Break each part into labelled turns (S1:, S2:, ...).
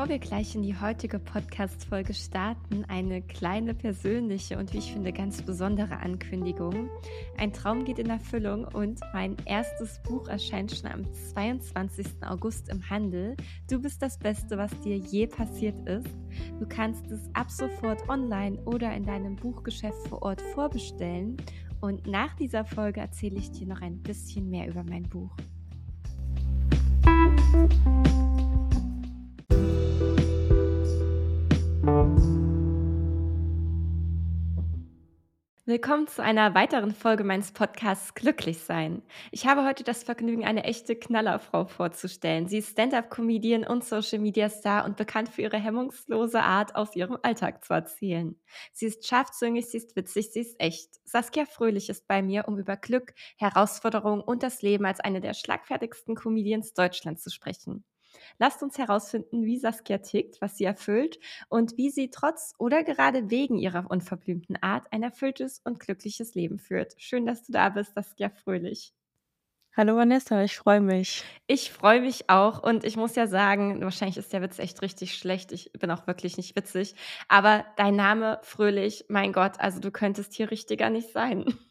S1: Bevor wir gleich in die heutige Podcast-Folge starten, eine kleine persönliche und wie ich finde ganz besondere Ankündigung. Ein Traum geht in Erfüllung und mein erstes Buch erscheint schon am 22. August im Handel. Du bist das Beste, was dir je passiert ist. Du kannst es ab sofort online oder in deinem Buchgeschäft vor Ort vorbestellen. Und nach dieser Folge erzähle ich dir noch ein bisschen mehr über mein Buch. Willkommen zu einer weiteren Folge meines Podcasts Glücklich sein. Ich habe heute das Vergnügen, eine echte Knallerfrau vorzustellen. Sie ist Stand-up-Comedian und Social-Media-Star und bekannt für ihre hemmungslose Art, aus ihrem Alltag zu erzählen. Sie ist scharfzüngig, sie ist witzig, sie ist echt. Saskia Fröhlich ist bei mir, um über Glück, Herausforderungen und das Leben als eine der schlagfertigsten Comedians Deutschlands zu sprechen. Lasst uns herausfinden, wie Saskia tickt, was sie erfüllt und wie sie trotz oder gerade wegen ihrer unverblümten Art ein erfülltes und glückliches Leben führt. Schön, dass du da bist, Saskia Fröhlich.
S2: Hallo Vanessa, ich freue mich.
S1: Ich freue mich auch und ich muss ja sagen, wahrscheinlich ist der Witz echt richtig schlecht. Ich bin auch wirklich nicht witzig, aber dein Name Fröhlich, mein Gott, also du könntest hier richtiger nicht sein.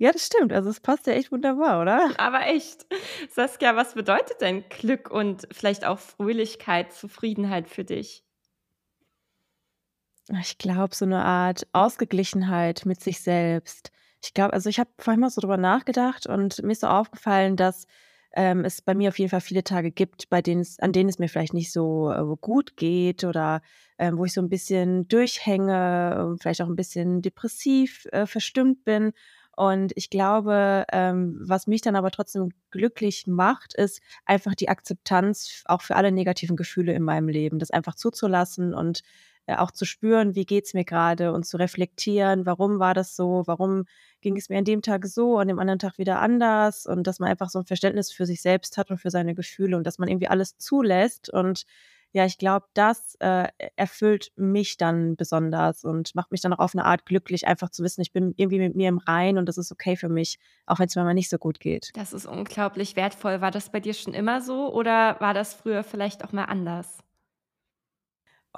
S2: Ja, das stimmt. Also es passt ja echt wunderbar, oder?
S1: Aber echt. Saskia, was bedeutet denn Glück und vielleicht auch Fröhlichkeit, Zufriedenheit für dich?
S2: Ich glaube, so eine Art Ausgeglichenheit mit sich selbst. Ich glaube also, ich habe vorhin mal so drüber nachgedacht und mir ist so aufgefallen, dass, ähm, es bei mir auf jeden Fall viele Tage gibt, bei denen es an denen es mir vielleicht nicht so, äh, gut geht oder, ähm, wo ich so ein bisschen durchhänge vielleicht auch ein bisschen depressiv, äh, verstimmt bin. Und ich glaube, ähm, was mich dann aber trotzdem glücklich macht, ist einfach die Akzeptanz auch für alle negativen Gefühle in meinem Leben, das einfach zuzulassen und äh, auch zu spüren, wie geht's mir gerade und zu reflektieren, warum war das so, warum ging es mir an dem Tag so, an dem anderen Tag wieder anders und dass man einfach so ein Verständnis für sich selbst hat und für seine Gefühle und dass man irgendwie alles zulässt und ja, ich glaube, das, äh, erfüllt mich dann besonders und macht mich dann auch auf eine Art glücklich, einfach zu wissen, ich bin irgendwie mit mir im Reinen und das ist okay für mich, auch wenn es mir mal nicht so gut geht.
S1: Das ist unglaublich wertvoll. War das bei dir schon immer so oder war das früher vielleicht auch mal anders?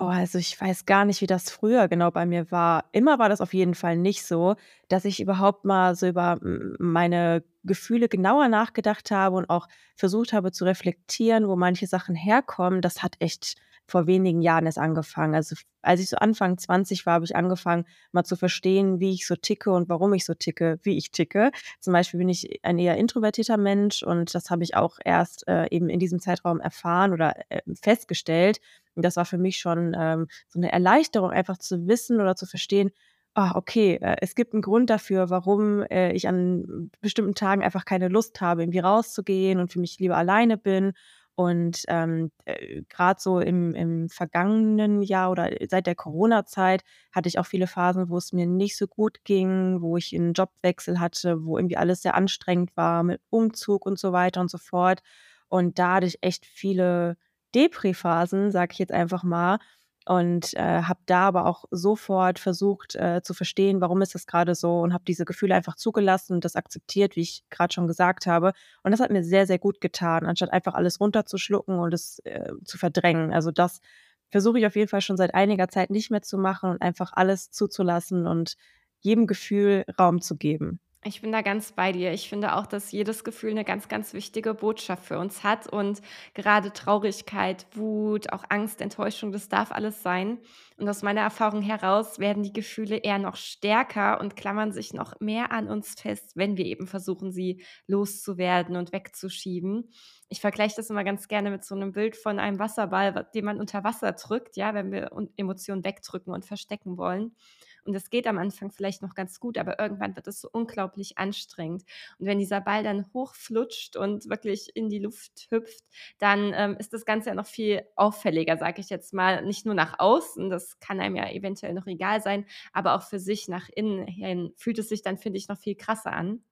S2: Oh, also ich weiß gar nicht, wie das früher genau bei mir war. Immer war das auf jeden Fall nicht so, dass ich überhaupt mal so über meine Gefühle genauer nachgedacht habe und auch versucht habe zu reflektieren, wo manche Sachen herkommen. Das hat echt vor wenigen Jahren erst angefangen. Also, als ich so Anfang 20 war, habe ich angefangen, mal zu verstehen, wie ich so ticke und warum ich so ticke, wie ich ticke. Zum Beispiel bin ich ein eher introvertierter Mensch und das habe ich auch erst, äh, eben in diesem Zeitraum erfahren oder, äh, festgestellt. Und das war für mich schon, ähm, so eine Erleichterung, einfach zu wissen oder zu verstehen: „Ah, okay, äh, es gibt einen Grund dafür, warum, äh, ich an bestimmten Tagen einfach keine Lust habe, irgendwie rauszugehen und für mich lieber alleine bin.“ Und, ähm, äh, grad so im im vergangenen Jahr oder seit der Corona-Zeit hatte ich auch viele Phasen, wo es mir nicht so gut ging, wo ich 'n Jobwechsel hatte, wo irgendwie alles sehr anstrengend war mit Umzug und so weiter und so fort. Und da hatte ich echt viele Depri-Phasen, sage ich jetzt einfach mal, und, äh, habe da aber auch sofort versucht, äh, zu verstehen, warum ist das gerade so und habe diese Gefühle einfach zugelassen und das akzeptiert, wie ich gerade schon gesagt habe. Und das hat mir sehr, sehr gut getan, anstatt einfach alles runterzuschlucken und es, äh, zu verdrängen. Also, das versuche ich auf jeden Fall schon seit einiger Zeit nicht mehr zu machen und einfach alles zuzulassen und jedem Gefühl Raum zu geben.
S1: Ich bin da ganz bei dir. Ich finde auch, dass jedes Gefühl eine ganz, ganz wichtige Botschaft für uns hat und gerade Traurigkeit, Wut, auch Angst, Enttäuschung, das darf alles sein. Und aus meiner Erfahrung heraus werden die Gefühle eher noch stärker und klammern sich noch mehr an uns fest, wenn wir eben versuchen, sie loszuwerden und wegzuschieben. Ich vergleiche das immer ganz gerne mit so einem Bild von einem Wasserball, den man unter Wasser drückt, ja, wenn wir Emotionen wegdrücken und verstecken wollen. Und es geht am Anfang vielleicht noch ganz gut, aber irgendwann wird es so unglaublich anstrengend. Und wenn dieser Ball dann hochflutscht und wirklich in die Luft hüpft, dann ähm, ist das Ganze ja noch viel auffälliger, sage ich jetzt mal. Nicht nur nach außen, das kann einem ja eventuell noch egal sein, aber auch für sich nach innen hin fühlt es sich dann, finde ich, noch viel krasser an.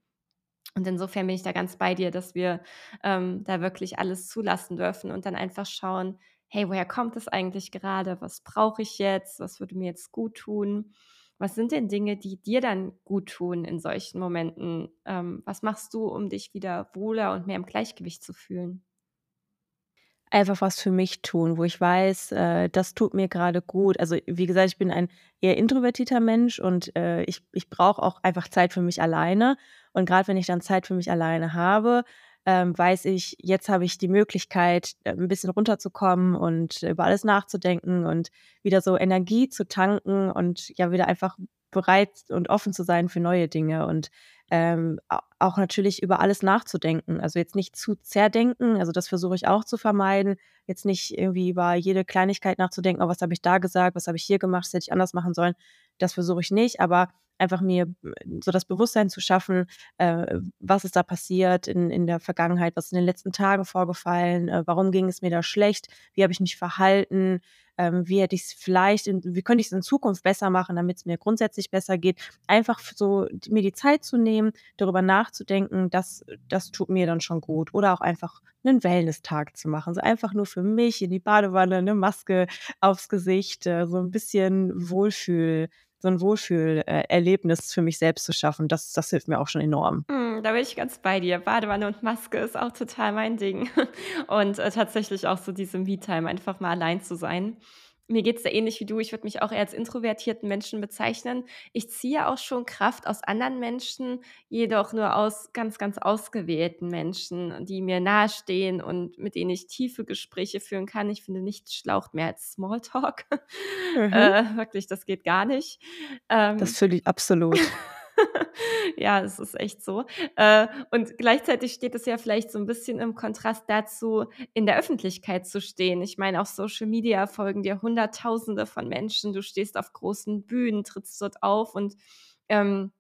S1: Und insofern bin ich da ganz bei dir, dass wir ähm, da wirklich alles zulassen dürfen und dann einfach schauen, hey, woher kommt es eigentlich gerade? Was brauche ich jetzt? Was würde mir jetzt gut tun? Was sind denn Dinge, die dir dann gut tun in solchen Momenten? Ähm, was machst du, um dich wieder wohler und mehr im Gleichgewicht zu fühlen?
S2: einfach was für mich tun, wo ich weiß, äh, das tut mir grade gut. Also, wie gesagt, ich bin ein eher introvertierter Mensch und, äh, ich ich brauche auch einfach Zeit für mich alleine. Und grad wenn ich dann Zeit für mich alleine habe, ähm, weiß ich, jetzt habe ich die Möglichkeit, äh, 'n bisschen runterzukommen und über alles nachzudenken und wieder so Energie zu tanken und ja wieder einfach bereit und offen zu sein für neue Dinge und, ähm, auch natürlich über alles nachzudenken. Also, jetzt nicht zu zerdenken, also, das versuche ich auch zu vermeiden. Jetzt nicht irgendwie über jede Kleinigkeit nachzudenken: „Oh, was habe ich da gesagt? Was habe ich hier gemacht? Das hätte ich anders machen sollen.“ Das versuche ich nicht, aber einfach mir so das Bewusstsein zu schaffen, äh, was ist da passiert in in der Vergangenheit? Was in den letzten Tagen vorgefallen? Äh, warum ging es mir da schlecht? Wie habe ich mich verhalten? Ähm, wie hätte ich's vielleicht in wie könnte ich's in Zukunft besser machen, damit's mir grundsätzlich besser geht? Einfach so mir die Zeit zu nehmen, darüber nachzudenken, das das tut mir dann schon gut. Oder auch einfach 'nen Wellness-Tag zu machen, so einfach nur für mich in die Badewanne, 'ne Maske aufs Gesicht, äh, so 'n bisschen Wohlfühl so 'n Wohlfühl äh, Erlebnis für mich selbst zu schaffen. Das das hilft mir auch schon enorm.
S1: Mhm, da bin ich ganz bei dir. Badewanne und Maske ist auch total mein Ding. Und, äh, tatsächlich auch so diese Me-Time, einfach mal allein zu sein. Mir geht's da ähnlich wie du. Ich würde mich auch eher als introvertierten Menschen bezeichnen. Ich ziehe auch schon Kraft aus anderen Menschen, jedoch nur aus ganz, ganz ausgewählten Menschen, die mir nahestehen und mit denen ich tiefe Gespräche führen kann. Ich finde, nichts schlaucht mehr als Smalltalk.
S2: Mhm.
S1: Äh, wirklich, das geht gar nicht.
S2: Das
S1: Ähm
S2: fühle ich absolut.
S1: Ja, es ist echt so. Äh, und gleichzeitig steht es ja vielleicht so 'n bisschen im Kontrast dazu, in der Öffentlichkeit zu stehen. Ich meine, auf Social Media folgen dir Hunderttausende von Menschen. Du stehst auf großen Bühnen, trittst dort auf und, ähm,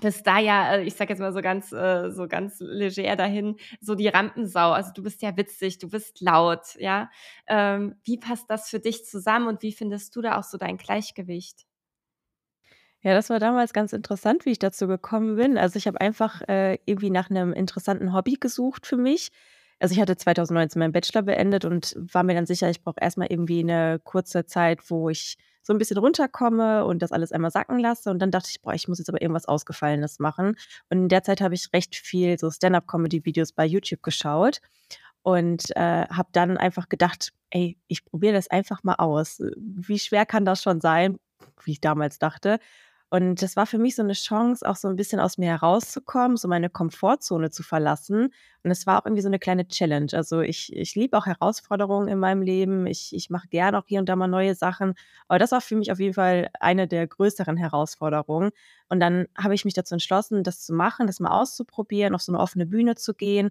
S1: bist da ja, äh, ich sage jetzt mal so ganz äh, so ganz leger dahin, so die Rampensau. Also, du bist ja witzig, du bist laut, ja? Ähm, wie passt das für dich zusammen und wie findest du da auch so dein Gleichgewicht?
S2: Ja, das war damals ganz interessant, wie ich dazu gekommen bin. Also, ich habe einfach, äh, irgendwie nach 'nem interessanten Hobby gesucht für mich. Also, ich hatte 2019 meinen Bachelor beendet und war mir dann sicher, ich brauche erst mal irgendwie 'ne kurze Zeit, wo ich so 'n bisschen runterkomme und das alles einmal sacken lasse. Und dann dachte ich: „Boah, ich muss jetzt aber irgendwas Ausgefallenes machen.“ Und in der Zeit habe ich recht viel so Stand-up-Comedy-Videos bei YouTube geschaut und, äh, habe dann einfach gedacht: „Ey, ich probiere das einfach mal aus. Wie schwer kann das schon sein?“ Wie ich damals dachte. Und das war für mich so 'ne Chance, auch so 'n bisschen aus mir herauszukommen, so meine Komfortzone zu verlassen. Und es war auch irgendwie so 'ne kleine Challenge. Also, ich ich liebe auch Herausforderungen in meinem Leben. Ich ich mache gerne auch hier und da mal neue Sachen. Aber das war für mich auf jeden Fall eine der größeren Herausforderungen. Und dann habe ich mich dazu entschlossen, das zu machen, das mal auszuprobieren, auf so 'ne offene Bühne zu gehen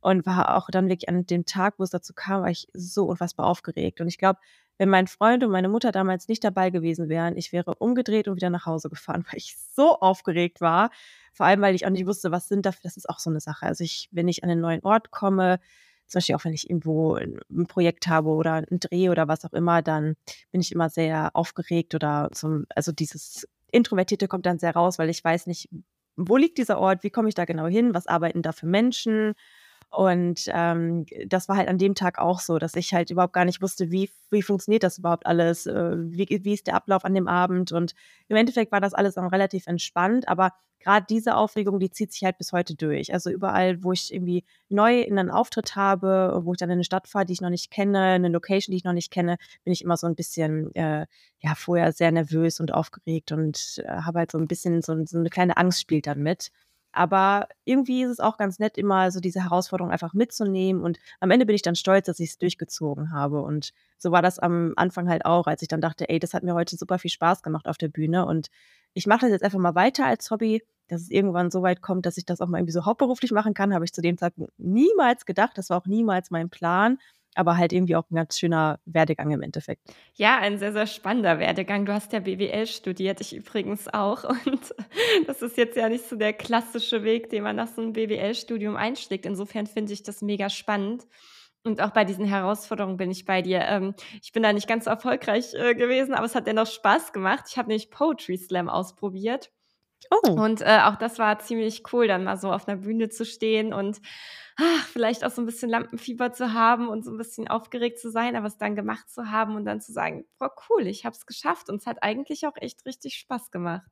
S2: und war auch dann wirklich an dem Tag, wo es dazu kam, war ich so unfassbar aufgeregt. Und ich glaube, wenn mein Freund und meine Mutter damals nicht dabei gewesen wären, ich wäre umgedreht und wieder nach Hause gefahren, weil ich so aufgeregt war. Vor allem, weil ich auch nicht wusste, was sind da f das ist auch so 'ne Sache. Also, ich wenn ich an 'nen neuen Ort komme, zum Beispiel auch wenn ich irgendwo 'n 'n Projekt habe oder 'n Dreh oder was auch immer, dann bin ich immer sehr aufgeregt oder so also, dieses Introvertierte kommt dann sehr raus, weil ich weiß nicht, wo liegt dieser Ort? Wie komme ich da genau hin? Was arbeiten da für Menschen? Und, ähm, das war halt an dem Tag auch so, dass ich halt überhaupt gar nicht wusste, wie wie funktioniert das überhaupt alles? Äh, wie wie ist der Ablauf an dem Abend? Und im Endeffekt war das alles dann relativ entspannt, aber grad diese Aufregung, die zieht sich halt bis heute durch. Also, überall, wo ich irgendwie neu in 'nen Auftritt habe, wo ich dann in 'ne Stadt fahre, die ich noch nicht kenne, 'ne Location, die ich noch nicht kenne, bin ich immer so 'n bisschen, äh, ja, vorher sehr nervös und aufgeregt und, äh, habe halt so 'n bisschen so so 'ne kleine Angst spielt dann mit. Aber irgendwie ist es auch ganz nett, immer so diese Herausforderung einfach mitzunehmen. Und am Ende bin ich dann stolz, dass ich's durchgezogen habe. Und so war das am Anfang halt auch, als ich dann dachte: „Ey, das hat mir heute super viel Spaß gemacht auf der Bühne und ich mache das jetzt einfach mal weiter als Hobby.“ Dass es irgendwann so weit kommt, dass ich das auch mal irgendwie so hauptberuflich machen kann, habe ich zu dem Zeitpunkt niemals gedacht. Das war auch niemals mein Plan, aber halt irgendwie auch 'n ganz schöner Werdegang im Endeffekt.
S1: Ja, ein sehr, sehr spannender Werdegang. Du hast ja BWL studiert, ich übrigens auch. Und das ist jetzt ja nicht so der klassische Weg, den man nach so 'nem BWL-Studium einschlägt. Insofern finde ich das mega spannend. Und auch bei diesen Herausforderungen bin ich bei dir. Ähm, ich bin da nicht ganz erfolgreich, äh, gewesen, aber es hat dennoch Spaß gemacht. Ich habe nämlich Poetry Slam ausprobiert.
S2: Oh.
S1: Und, äh, auch das war ziemlich cool, dann mal so auf 'ner Bühne zu stehen und, ach, vielleicht auch so 'n bisschen Lampenfieber zu haben und so 'n bisschen aufgeregt zu sein, aber es dann gemacht zu haben und dann zu sagen: „Boah, cool, ich habe es geschafft.“ Und es hat eigentlich auch echt richtig Spaß gemacht.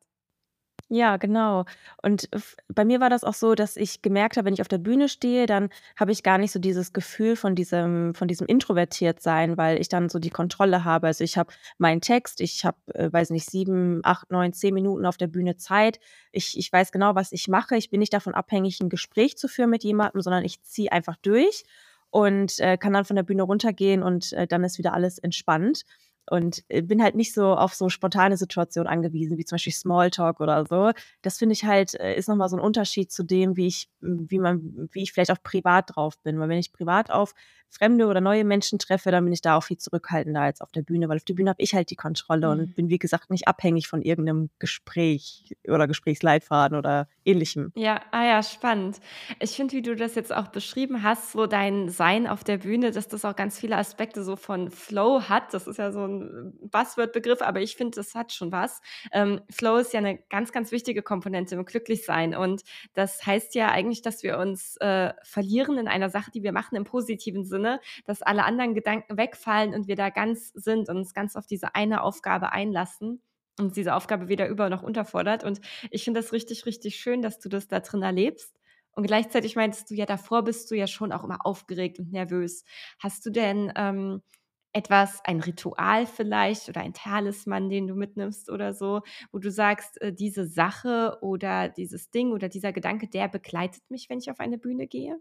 S2: Ja, genau. Und bei mir war das auch so, dass ich gemerkt habe, wenn ich auf der Bühne stehe, dann habe ich gar nicht so dieses Gefühl von diesem von diesem Introvertiertsein, weil ich dann so die Kontrolle habe. Also, ich habe meinen Text, ich habe, äh, weiß nicht, 7, 8, 9, 10 Minuten auf der Bühne Zeit. Ich ich weiß genau, was ich mache. Ich bin nicht davon abhängig, 'n Gespräch zu führen mit jemandem, sondern ich ziehe einfach durch und, äh, kann dann von der Bühne runtergehen und, äh, dann ist wieder alles entspannt. Und, äh, bin halt nicht so auf so spontane Situationen angewiesen, wie zum Beispiel Smalltalk oder so. Das finde ich halt äh, ist noch mal so 'n Unterschied zu dem, wie ich wie man wie ich vielleicht auch privat drauf bin. Weil wenn ich privat auf fremde oder neue Menschen treffe, dann bin ich da auch viel zurückhaltender als auf der Bühne, weil auf der Bühne habe ich halt die Kontrolle und
S1: Mhm.
S2: bin, wie gesagt, nicht abhängig von irgend 'nem Gespräch oder Gesprächsleitfaden oder Ähnlichem.
S1: Ja, ah ja, spannend. Ich finde, wie du das jetzt auch beschrieben hast, so dein Sein auf der Bühne, dass das auch ganz viele Aspekte so von Flow hat. Das ist ja so 'n Buzzword-Begriff, aber ich finde, das hat schon was. Ähm, Flow ist ja 'ne ganz, ganz wichtige Komponente im Glücklichsein und das heißt ja eigentlich, dass wir uns, äh, verlieren in einer Sache, die wir machen im positiven Sinne, dass alle anderen Gedanken wegfallen und wir da ganz sind und uns ganz auf diese eine Aufgabe einlassen und diese Aufgabe weder über noch unterfordert. Und ich finde das richtig, richtig schön, dass du das da drin erlebst. Und gleichzeitig meintest du ja, davor bist du ja schon auch immer aufgeregt und nervös. Hast du denn, ähm, etwas ein Ritual vielleicht oder ein Talisman, den du mitnimmst oder so, wo du sagst: „Äh, diese Sache oder dieses Ding oder dieser Gedanke, der begleitet mich, wenn ich auf eine Bühne gehe?“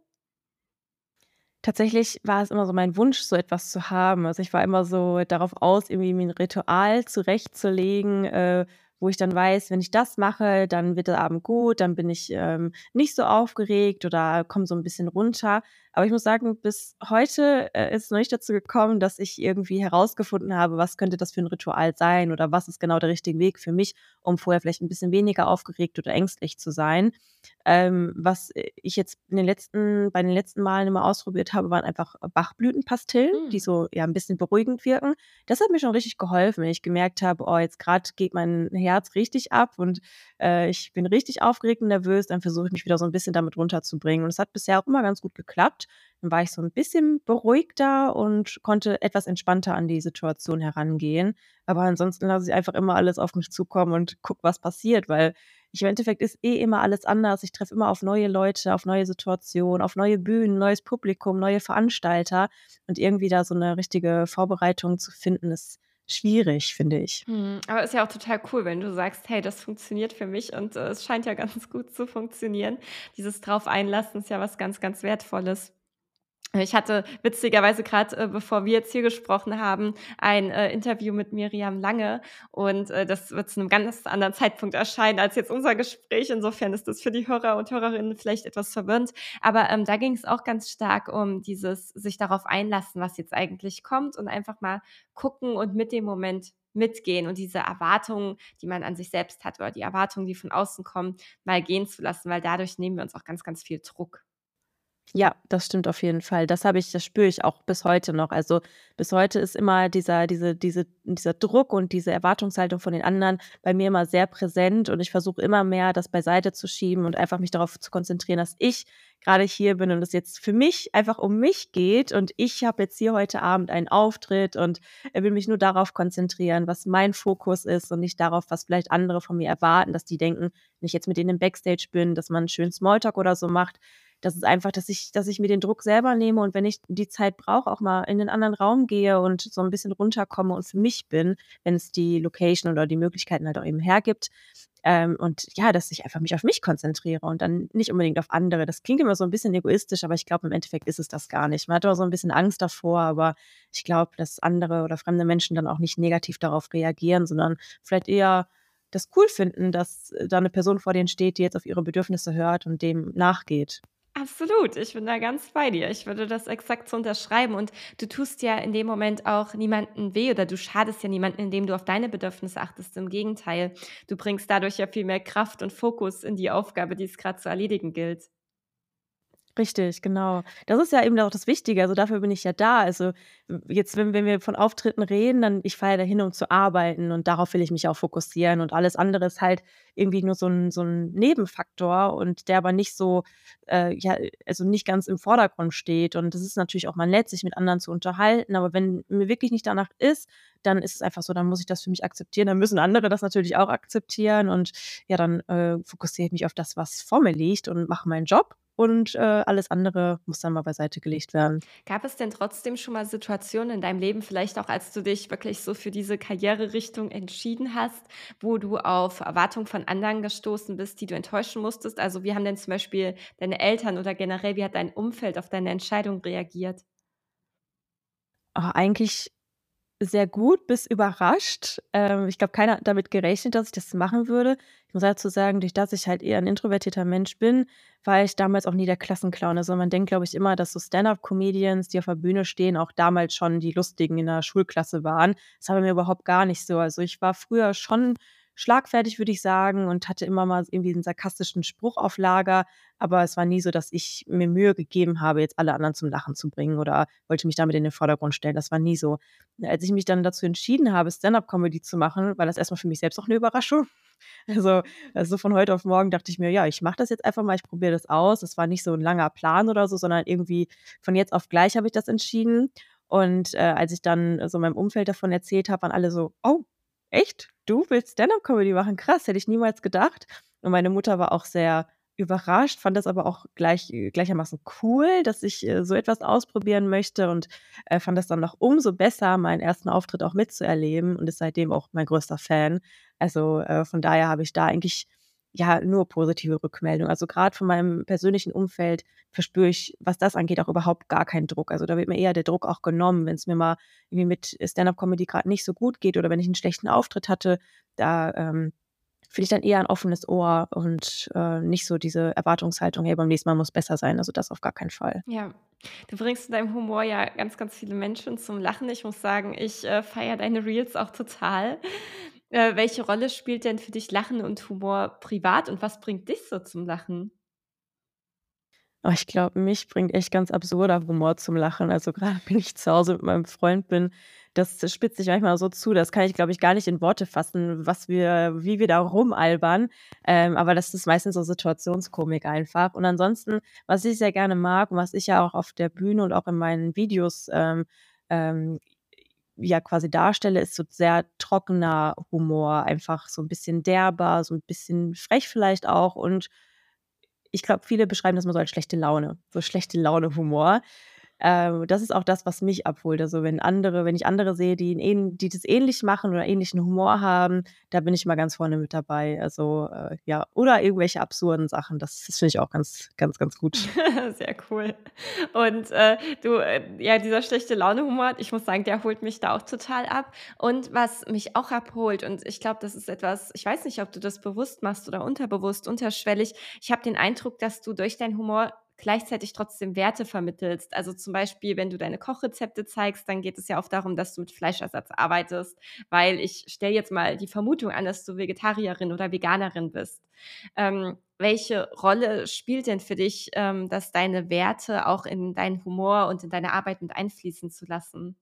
S2: Tatsächlich war es immer so mein Wunsch, so etwas zu haben. Also, ich war immer so darauf aus, irgendwie mir 'n Ritual zurechtzulegen, äh, wo ich dann weiß, wenn ich das mache, dann wird der Abend gut, dann bin ich, ähm, nicht so aufgeregt oder komme so 'n bisschen runter. Aber ich muss sagen, bis heute, äh, ist es noch nicht dazu gekommen, dass ich irgendwie herausgefunden habe, was könnte das für 'n Ritual sein oder was ist genau der richtige Weg für mich, um vorher vielleicht 'n bisschen weniger aufgeregt oder ängstlich zu sein. Ähm, was, äh, ich jetzt in den letzten bei den letzten Malen immer ausprobiert habe, waren einfach Bachblütenpastillen, die
S1: Mhm.
S2: so, ja, 'n bisschen beruhigend wirken. Das hat mir schon richtig geholfen, wenn ich gemerkt habe: „Oh, jetzt grad geht mein Herz richtig ab und, äh, ich bin richtig aufgeregt und nervös“, dann versuche ich mich wieder so 'n bisschen damit runterzubringen. Und es hat bisher auch immer ganz gut geklappt. Dann war ich so 'n bisschen beruhigter und konnte etwas entspannter an die Situation herangehen. Aber ansonsten lasse ich einfach immer alles auf mich zukommen und gucke, was passiert, weil ich im Endeffekt ist eh immer alles anders. Ich treffe immer auf neue Leute, auf neue Situationen, auf neue Bühnen, neues Publikum, neue Veranstalter. Und irgendwie da so 'ne richtige Vorbereitung zu finden, ist schwierig, finde ich.
S1: Mhm, aber ist ja auch total cool, wenn du sagst: „Hey, das funktioniert für mich und, äh, es scheint ja ganz gut zu funktionieren.“ Dieses drauf einlassen ist ja was ganz, ganz Wertvolles. Ich hatte witzigerweise grad, äh, bevor wir jetzt hier gesprochen haben, ein, äh, Interview mit Miriam Lange und, äh, das wird zu 'nem ganz anderen Zeitpunkt erscheinen als jetzt unser Gespräch. Insofern ist das für die Hörer und Hörerinnen vielleicht etwas verwirrend. Aber, ähm, da ging's auch ganz stark um dieses sich darauf einlassen, was jetzt eigentlich kommt und einfach mal gucken und mit dem Moment mitgehen und diese Erwartungen, die man an sich selbst hat oder die Erwartungen, die von außen kommen, mal gehen zu lassen, weil dadurch nehmen wir uns auch ganz, ganz viel Druck.
S2: Ja, das stimmt auf jeden Fall. Das habe ich das spüre ich auch bis heute noch. Also, bis heute ist immer dieser diese diese dieser Druck und diese Erwartungshaltung von den anderen bei mir immer sehr präsent und ich versuche immer mehr, das beiseite zu schieben und einfach mich darauf zu konzentrieren, dass ich grade hier bin und es jetzt für mich einfach um mich geht und ich habe jetzt hier heute Abend einen Auftritt und, will mich nur darauf konzentrieren, was mein Fokus ist und nicht darauf, was vielleicht andere von mir erwarten, dass die denken, wenn ich jetzt mit denen im Backstage bin, dass man schön Smalltalk oder so macht. Das ist einfach, dass ich dass ich mir den Druck selber nehme und wenn ich die Zeit brauche, auch mal in 'nen anderen Raum gehe und so 'n bisschen runterkomme und für mich bin, wenn es die Location oder die Möglichkeiten halt auch eben hergibt. Ähm, und ja, dass ich einfach mich auf mich konzentriere und dann nicht unbedingt auf andere. Das klingt immer so 'n bisschen egoistisch, aber ich glaube, im Endeffekt ist es das gar nicht. Man hat immer so 'n bisschen Angst davor, aber ich glaube, dass andere oder fremde Menschen dann auch nicht negativ darauf reagieren, sondern vielleicht eher das cool finden, dass da 'ne Person vor denen steht, die jetzt auf ihre Bedürfnisse hört und dem nachgeht.
S1: Absolut, ich bin da ganz bei dir. Ich würde das exakt so unterschreiben und du tust ja in dem Moment auch niemandem weh oder du schadest ja niemanden, indem du auf deine Bedürfnisse achtest. Im Gegenteil, du bringst dadurch ja viel mehr Kraft und Fokus in die Aufgabe, die es grad zu erledigen gilt.
S2: Richtig, genau. Das ist ja eben auch das Wichtige, also dafür bin ich ja da. Also, jetzt, wenn wenn wir von Auftritten reden, dann ich fahre ja dahin, um zu arbeiten und darauf will ich mich auch fokussieren und alles andere ist halt irgendwie nur so 'n so 'n Nebenfaktor und der aber nicht so, äh, ja also nicht ganz im Vordergrund steht. Und das ist natürlich auch mal nett, sich mit anderen zu unterhalten, aber wenn mir wirklich nicht danach ist, dann ist es einfach so, dann muss ich das für mich akzeptieren. Dann müssen andere das natürlich auch akzeptieren und ja, dann, äh, fokussiere ich mich auf das, was vor mir liegt und mache meinen Job und, äh, alles andere muss dann mal beiseite gelegt werden.
S1: Gab es denn trotzdem schon mal Situationen in deinem Leben, vielleicht auch als du dich wirklich so für diese Karriererichtung entschieden hast, wo du auf Erwartungen von anderen gestoßen bist, die du enttäuschen musstest? Also, wie haben denn zum Beispiel deine Eltern oder generell wie hat dein Umfeld auf deine Entscheidung reagiert?
S2: Oh, eigentlich sehr gut bis überrascht. Ähm, ich glaube, keiner hat damit gerechnet, dass ich das machen würde. Ich muss dazu sagen, durch das ich halt eher 'n introvertierter Mensch bin, war ich damals auch nie der Klassenclown. Also, man denkt, glaube ich, immer, dass so Stand-up-Comedians, die auf der Bühne stehen, auch damals schon die Lustigen in der Schulklasse waren. Das war bei mir überhaupt gar nicht so. Also, ich war früher schon schlagfertig, würde ich sagen, und hatte immer mal irgendwie 'n sarkastischen Spruch auf Lager, aber es war nie so, dass ich mir Mühe gegeben habe, jetzt alle anderen zum Lachen zu bringen oder wollte mich damit in den Vordergrund stellen. Das war nie so. Als ich mich dann dazu entschieden habe, Stand-up-Comedy zu machen, war das erst mal für mich selbst auch 'ne Überraschung. Also also von heute auf morgen dachte ich mir: „Ja, ich mache das jetzt einfach mal, ich probiere das aus.“ Das war nicht so 'n langer Plan oder so, sondern irgendwie von jetzt auf gleich habe ich das entschieden. Und, äh, als ich dann so meinem Umfeld davon erzählt habe, waren alle so: „Oh, echt? Du willst Stand-up-Comedy machen? Krass, hätte ich niemals gedacht.“ Und meine Mutter war auch sehr überrascht, fand das aber auch gleich gleichermaßen cool, dass ich, äh, so etwas ausprobieren möchte und, äh, fand das dann noch umso besser, meinen 1. Auftritt auch mitzuerleben und ist seitdem auch mein größter Fan. Also, äh, von daher habe ich da eigentlich, ja, nur positive Rückmeldungen. Also, grad von meinem persönlichen Umfeld verspüre ich, was das angeht, auch überhaupt gar keinen Druck. Also, da wird mir eher der Druck auch genommen, wenn's mir mal irgendwie mit Stand-up-Comedy grad nicht so gut geht oder wenn ich 'n schlechten Auftritt hatte, da, ähm, finde ich dann eher 'n offenes Ohr und, äh, nicht so diese Erwartungshaltung: „Hey, beim nächsten Mal muss besser sein.“ Also, das auf gar keinen Fall.
S1: Ja, du bringst in deinem Humor ja ganz, ganz viele Menschen zum Lachen. Ich muss sagen, ich, äh, feiere deine Reels auch total. Äh, welche Rolle spielt denn für dich Lachen und Humor privat und was bringt dich so zum Lachen?
S2: Oh, ich glaube, mich bringt echt ganz absurder Humor zum Lachen. Also, grade wenn ich zu Hause mit meinem Freund bin, das das spitzt sich manchmal so zu, das kann ich, glaube ich, gar nicht in Worte fassen, was wir wie wir da rumalbern. Ähm, aber das ist meistens so Situationskomik einfach. Und ansonsten, was ich sehr gerne mag und was ich ja auch auf der Bühne und auch in meinen Videos, ähm, ähm, ja quasi darstelle, ist so sehr trockener Humor, einfach so 'n bisschen derber, so 'n bisschen frech vielleicht auch. Und ich glaube, viele beschreiben das immer so als schlechte Laune, so Schlechte-Laune-Humor. Ähm, das ist auch das, was mich abholt. Also, wenn andere wenn ich andere sehe, die ähn die das ähnlich machen oder ähnlichen Humor haben, da bin ich immer ganz vorne mit dabei. Also, äh, ja oder irgendwelche absurden Sachen. Das das finde ich auch ganz, ganz, ganz gut.
S1: Sehr cool. Und, äh, du, äh ja, dieser Schlechte-Laune-Humor, ich muss sagen, der holt mich da auch total ab. Und was mich auch abholt und ich glaube, das ist etwas ich weiß nicht, ob du das bewusst machst oder unterbewusst, unterschwellig. Ich habe den Eindruck, dass du durch deinen Humor gleichzeitig trotzdem Werte vermittelst. Also, zum Beispiel, wenn du deine Kochrezepte zeigst, dann geht es ja oft darum, dass du mit Fleischersatz arbeitest, weil ich stelle jetzt mal die Vermutung an, dass du Vegetarierin oder Veganerin bist. Ähm, welche Rolle spielt denn für dich, ähm, das deine Werte auch in deinen Humor und in deine Arbeit mit einfließen zu lassen?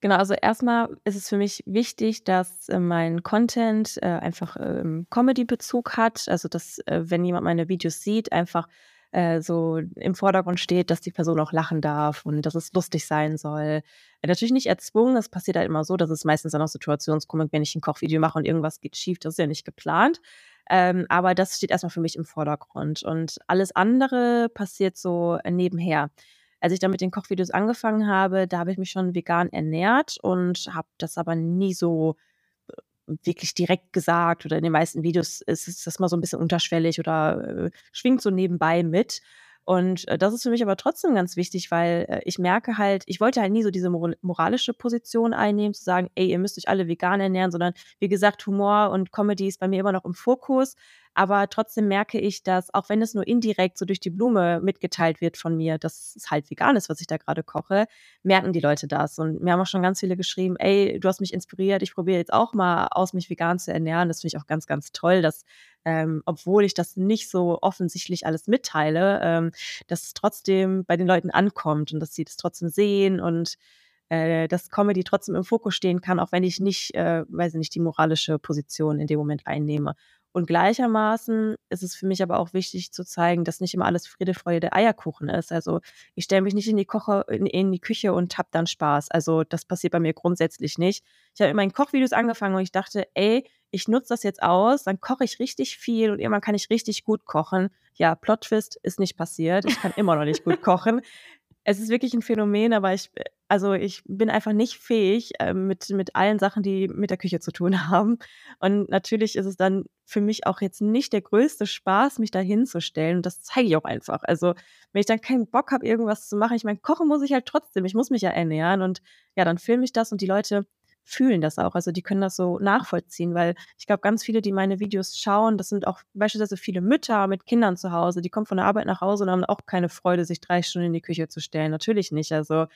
S2: Genau, also erst mal ist es für mich wichtig, dass, äh, mein Content, äh, einfach, ähm, Comedy-Bezug hat. Also, dass, äh, wenn jemand meine Videos sieht, einfach, äh, so im Vordergrund steht, dass die Person auch lachen darf und dass es lustig sein soll. Natürlich nicht erzwungen, das passiert halt immer so, dass es meistens dann auch Situationskomik, wenn ich 'n Kochvideo mache und irgendwas geht schief, das ist ja nicht geplant. Ähm, aber das steht erst mal für mich im Vordergrund und alles andere passiert so, äh, nebenher. Als ich dann mit den Kochvideos angefangen habe, da habe ich mich schon vegan ernährt und habe das aber nie so, äh, wirklich direkt gesagt oder in den meisten Videos ist es das mal so 'n bisschen unterschwellig oder, äh, schwingt so nebenbei mit. Und, äh, das ist für mich aber trotzdem ganz wichtig, weil, äh, ich merke halt ich wollte halt nie so diese moralische Position einnehmen, zu sagen: „Ey, ihr müsst euch alle vegan ernähren“, sondern wie gesagt, Humor und Comedy ist bei mir immer noch im Fokus. Aber trotzdem merke ich, dass auch wenn es nur indirekt so durch die Blume mitgeteilt wird von mir, dass es halt vegan ist, was ich da gerade koche, merken die Leute das. Und mir haben auch schon ganz viele geschrieben: „Ey, du hast mich inspiriert. Ich probiere jetzt auch mal aus, mich vegan zu ernähren.“ Das finde ich auch ganz, ganz toll, dass, ähm, obwohl ich das nicht so offensichtlich alles mitteile, ähm, dass es trotzdem bei den Leuten ankommt und dass sie das trotzdem sehen und, äh, dass Comedy trotzdem im Fokus stehen kann, auch wenn ich nicht, äh, weiß ich nicht, die moralische Position in dem Moment einnehme. Und gleichermaßen ist es für mich aber auch wichtig zu zeigen, dass nicht immer alles Friede, Freude, Eierkuchen ist. Also, ich stelle mich nicht in die Koche in in die Küche und habe dann Spaß. Also, das passiert bei mir grundsätzlich nicht. Ich habe mit meinen Kochvideos angefangen und ich dachte: „Ey, ich nutze das jetzt aus, dann koche ich richtig viel und irgendwann kann ich richtig gut kochen.“ Ja, Plot Twist ist nicht passiert. Ich kann immer noch nicht gut kochen. Es ist wirklich 'n Phänomen, aber ich äh, also, ich bin einfach nicht fähig, ähm, mit mit allen Sachen, die mit der Küche zu tun haben. Und natürlich ist es dann für mich auch jetzt nicht der größte Spaß, mich da hinzustellen und das zeige ich auch einfach. Also, wenn ich dann keinen Bock habe, irgendwas zu machen ich meine, kochen muss ich halt trotzdem. Ich muss mich ja ernähren und ja, dann filme ich das und die Leute fühlen das auch. Also, die können das so nachvollziehen, weil ich glaube, ganz viele, die meine Videos schauen, das sind auch beispielsweise viele Mütter mit Kindern zu Hause, die kommen von der Arbeit nach Hause und haben auch keine Freude, sich 3 Stunden in die Küche zu stellen. Natürlich nicht. Also,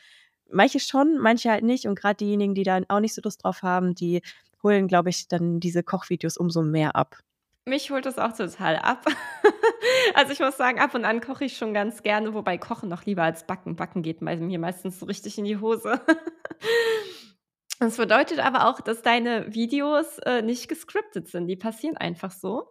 S2: manche schon, manche halt nicht und grad diejenigen, die da auch nicht so Lust drauf haben, die holen, glaube ich, dann diese Kochvideos umso mehr ab.
S1: Mich holt das auch total ab. Also, ich muss sagen, ab und an koche ich schon ganz gerne, wobei Kochen noch lieber als Backen. Backen geht mir meistens so richtig in die Hose. Das bedeutet aber auch, dass deine Videos, äh, nicht gescriptet sind, die passieren einfach so?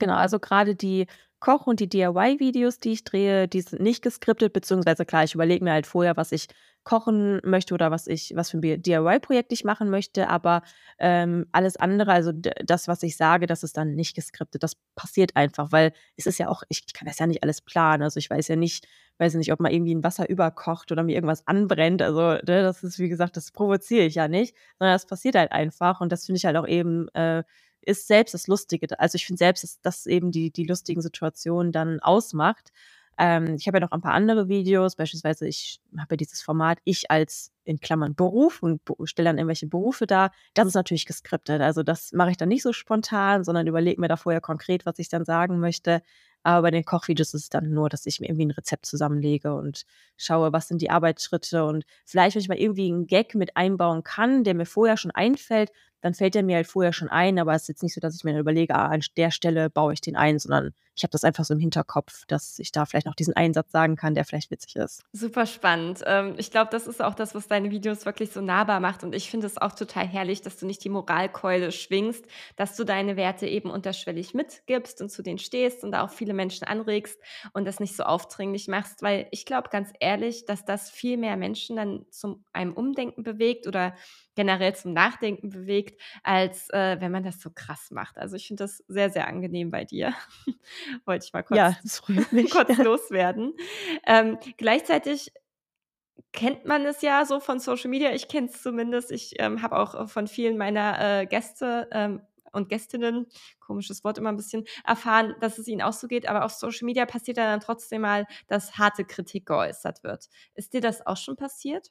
S2: Genau, also grade die Koch und die DIY-Videos, die ich drehe, die sind nicht geskriptet, beziehungsweise klar, ich überlege mir halt vorher, was ich kochen möchte oder was ich was für 'n B DIY-Projekt ich machen möchte, aber, ähm, alles andere, also das, was ich sage, das ist dann nicht geskriptet. Das passiert einfach, weil es ist ja auch ich kann das ja nicht alles planen. Also, ich weiß ja nicht weiß nicht, ob mal irgendwie 'n Wasser überkocht oder mir irgendwas anbrennt. Also, ne, das ist, wie gesagt das provoziere ich ja nicht, sondern das passiert halt einfach und das finde ich halt auch eben, äh ist selbst das Lustige also, ich finde selbst, dass das eben die die lustigen Situationen dann ausmacht. Ähm, ich habe ja noch ein paar andere Videos, beispielsweise ich habe ja dieses Format „Ich als“ in Klammern „Beruf“ und stelle dann irgendwelche Berufe dar. Das ist natürlich geskriptet. Also, das mache ich dann nicht so spontan, sondern überlege mir da vorher konkret, was ich dann sagen möchte. Aber bei den Kochvideos ist es dann nur, dass ich mir irgendwie 'n Rezept zusammenlege und schaue, was sind die Arbeitsschritte und vielleicht, wenn ich mal irgendwie 'n Gag mit einbauen kann, der mir vorher schon einfällt, dann fällt der mir halt vorher schon ein, aber es ist jetzt nicht so, dass ich mir dann überlege: „Ah, an der Stelle baue ich den ein“, sondern ich habe das einfach so im Hinterkopf, dass ich da vielleicht noch diesen einen Satz sagen kann, der vielleicht witzig ist.
S1: Super spannend. Ähm, ich glaube, das ist auch das, was deine Videos wirklich so nahbar macht und ich finde es auch total herrlich, dass du nicht die Moralkeule schwingst, dass du deine Werte eben unterschwellig mitgibst und zu denen stehst und da auch viele Menschen anregst und das nicht so aufdringlich machst, weil ich glaube ganz ehrlich, dass das viel mehr Menschen dann zum einem Umdenken bewegt oder generell zum Nachdenken bewegt, als, äh, wenn man das so krass macht. Also, ich finde das sehr, sehr angenehm bei dir. Wollte ich mal kurz
S2: Ja,
S1: kurz loswerden. Ähm, gleichzeitig kennt man es ja so von Social Media. Ich kenne es zumindest. Ich, ähm, habe auch von vielen meiner, äh, Gäste, ähm, und Gästinnen, komisches Wort immer 'n bisschen, erfahren, dass es ihnen auch so geht, aber auf Social Media passiert dann trotzdem mal, dass harte Kritik geäußert wird. Ist dir das auch schon passiert?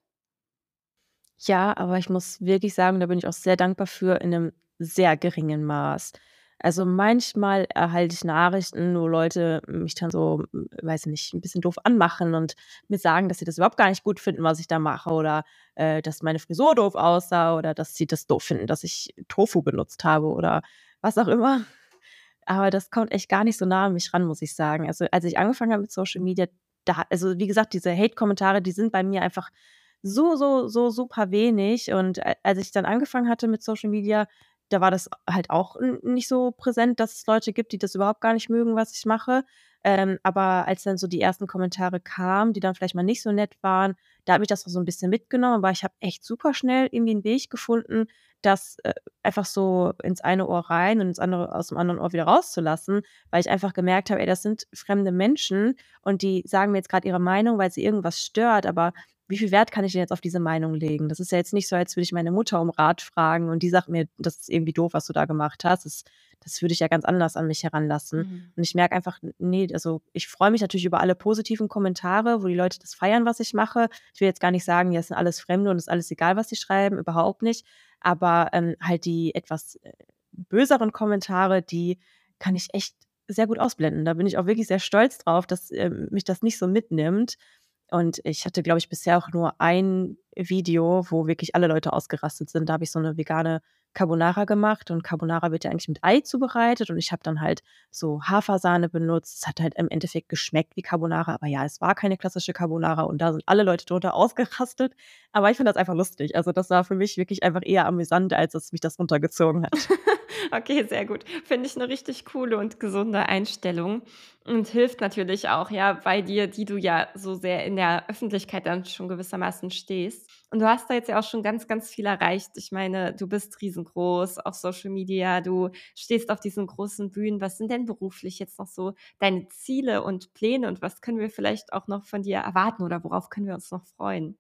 S2: Ja, aber ich muss wirklich sagen, da bin ich auch sehr dankbar für in 'nem sehr geringen Maß. Also, manchmal erhalte ich Nachrichten, wo Leute mich dann so, hm, weiß ich nicht, 'n bisschen doof anmachen und mir sagen, dass sie das überhaupt gar nicht gut finden, was ich da mache oder, äh, dass meine Frisur doof aussah oder dass sie das doof finden, dass ich Tofu benutzt habe oder was auch immer. Aber das kommt echt gar nicht so nah an mich ran, muss ich sagen. Also, als ich angefangen habe mit Social Media, da also, wie gesagt, diese Hate-Kommentare, die sind bei mir einfach so, so, so super wenig und a als ich dann angefangen hatte mit Social Media, da war das halt auch nicht so präsent, dass es Leute gibt, die das überhaupt gar nicht mögen, was ich mache. Ähm, aber als dann so die ersten Kommentare kamen, die dann vielleicht mal nicht so nett waren, da hat mich das auch so 'n bisschen mitgenommen, aber ich habe echt super schnell irgendwie 'n Weg gefunden, das, äh, einfach so ins eine Ohr rein und ins andere aus dem anderen Ohr wieder rauszulassen, weil ich einfach gemerkt habe: „Ey, das sind fremde Menschen und die sagen mir jetzt grad ihre Meinung, weil sie irgendwas stört, aber wie viel Wert kann ich denn jetzt auf diese Meinung legen?“ Das ist ja jetzt nicht so, als würde ich meine Mutter um Rat fragen und die sagt mir: „Das ist irgendwie doof, was du da gemacht hast.“ Das das würde ich ja ganz anders an mich heranlassen.
S1: Mhm.
S2: Und ich merke einfach, n ne, also, ich freue mich natürlich über alle positiven Kommentare, wo die Leute das feiern, was ich mache. Ich will jetzt gar nicht sagen, ja, es sind alles Fremde und ist alles egal, was sie schreiben, überhaupt nicht. Aber, ähm, halt die etwas, äh, böseren Kommentare, die kann ich echt sehr gut ausblenden. Da bin ich auch wirklich sehr stolz drauf, dass, ähm, mich das nicht so mitnimmt. Und ich hatte, glaube ich, bisher auch nur ein Video, wo wirklich alle Leute ausgerastet sind. Da habe ich so 'ne vegane Carbonara gemacht und Carbonara wird ja eigentlich mit Ei zubereitet und ich habe dann halt so Hafersahne benutzt. Es hat halt im Endeffekt geschmeckt wie Carbonara, aber ja, es war keine klassische Carbonara und da sind alle Leute drunter ausgerastet. Aber ich finde das einfach lustig. Also, das war für mich wirklich einfach eher amüsant, als dass mich das runtergezogen hat.
S1: Okay, sehr gut. Finde ich 'ne richtig coole und gesunde Einstellung und hilft natürlich auch, ja, bei dir, die du ja so sehr in der Öffentlichkeit dann schon gewissermaßen stehst. Und du hast da jetzt ja auch schon ganz, ganz viel erreicht. Ich meine, du bist riesengroß auf Social Media, du stehst auf diesen großen Bühnen. Was sind denn beruflich jetzt noch so deine Ziele und Pläne und was können wir vielleicht auch noch von dir erwarten oder worauf können wir uns noch freuen?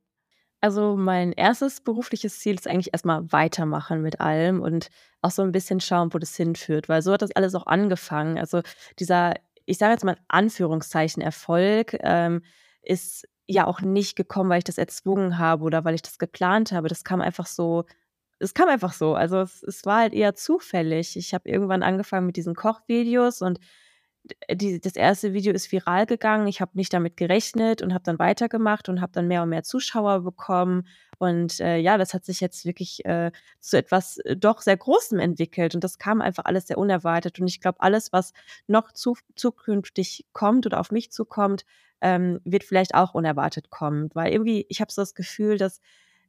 S2: Also, mein 1. berufliches Ziel ist eigentlich erst mal weitermachen mit allem und auch so 'n bisschen schauen, wo das hinführt, weil so hat das alles auch angefangen. Also, dieser, ich sage jetzt mal Anführungszeichen Erfolg, ähm, ist ja auch nicht gekommen, weil ich das erzwungen habe oder weil ich das geplant habe. Das kam einfach so es kam einfach so. Also, es es war halt eher zufällig. Ich habe irgendwann angefangen mit diesen Kochvideos und die das 1. Video ist viral gegangen. Ich habe nicht damit gerechnet und habe dann weitergemacht und habe dann mehr und mehr Zuschauer bekommen. Und, äh, ja, das hat sich jetzt wirklich, äh, zu etwas, äh, doch sehr Großem entwickelt und das kam einfach alles sehr unerwartet. Und ich glaube, alles, was noch zuf zukünftig kommt oder auf mich zukommt, ähm, wird vielleicht auch unerwartet kommen. Weil irgendwie ich habe so das Gefühl, dass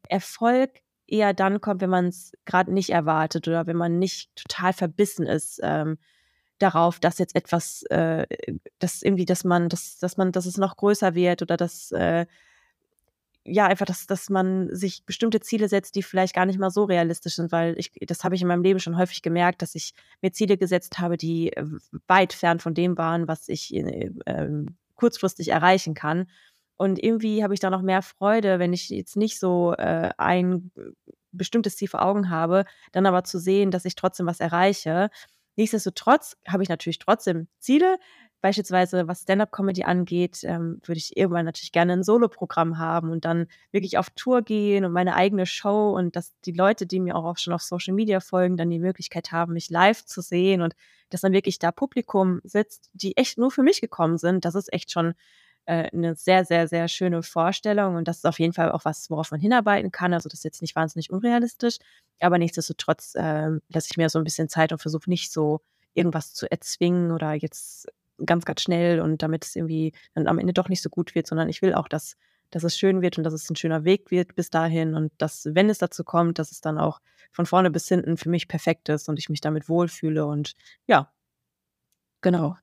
S2: Erfolg eher dann kommt, wenn man's grad nicht erwartet oder wenn man nicht total verbissen ist, ähm, darauf, dass jetzt etwas, äh, dass irgendwie dass man dass dass man dass es noch größer wird oder dass, äh ja, einfach, dass dass man sich bestimmte Ziele setzt, die vielleicht gar nicht mal so realistisch sind, weil ich das habe ich in meinem Leben schon häufig gemerkt, dass ich mir Ziele gesetzt habe, die w weit fern von dem waren, was ich, äh, ähm, kurzfristig erreichen kann. Und irgendwie habe ich da noch mehr Freude, wenn ich jetzt nicht so, äh, ein bestimmtes Ziel vor Augen habe, dann aber zu sehen, dass ich trotzdem was erreiche. Nichtsdestotrotz habe ich natürlich trotzdem Ziele. Beispielsweise, was Stand-up-Comedy angeht, ähm, würde ich irgendwann natürlich gerne 'n Soloprogramm haben und dann wirklich auf Tour gehen und meine eigene Show und dass die Leute, die mir auch schon auf Social Media folgen, dann die Möglichkeit haben, mich live zu sehen und dass dann wirklich da Publikum sitzt, die echt nur für mich gekommen sind. Das ist echt schon, äh, 'ne sehr, sehr, sehr schöne Vorstellung und das ist auf jeden Fall auch was, worauf man hinarbeiten kann. Also, das ist jetzt nicht wahnsinnig unrealistisch, aber nichtsdestotrotz, ähm, lasse ich mir so 'n bisschen Zeit und versuche nicht so irgendwas zu erzwingen oder jetzt ganz, ganz schnell und damit es irgendwie dann am Ende doch nicht so gut wird, sondern ich will auch, dass dass es schön wird und dass es 'n schöner Weg wird bis dahin und dass, wenn es dazu kommt, dass es dann auch von vorne bis hinten für mich perfekt ist und ich mich damit wohlfühle und ja. Genau.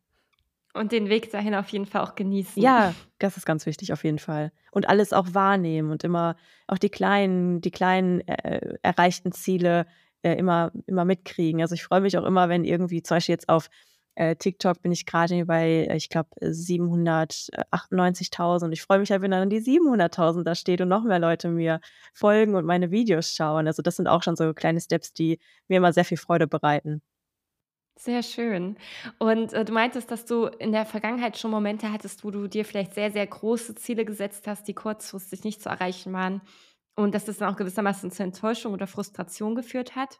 S1: Und den Weg dahin auf jeden Fall auch genießen.
S2: Ja, das ist ganz wichtig, auf jeden Fall. Und alles auch wahrnehmen und immer auch die kleinen die kleinen, äh, erreichten Ziele, äh, immer immer mitkriegen. Also, ich freue mich auch immer, wenn irgendwie zum Beispiel jetzt auf, äh, TikTok bin ich grade bei, ich glaube, 798.000. Ich freue mich halt, wenn dann die 700.000 da steht und noch mehr Leute mir folgen und meine Videos schauen. Also, das sind auch schon so kleine Steps, die mir immer sehr viel Freude bereiten.
S1: Sehr schön. Und, äh, du meintest, dass du in der Vergangenheit schon Momente hattest, wo du dir vielleicht sehr, sehr große Ziele gesetzt hast, die kurzfristig nicht zu erreichen waren und dass das dann auch gewissermaßen zur Enttäuschung oder Frustration geführt hat.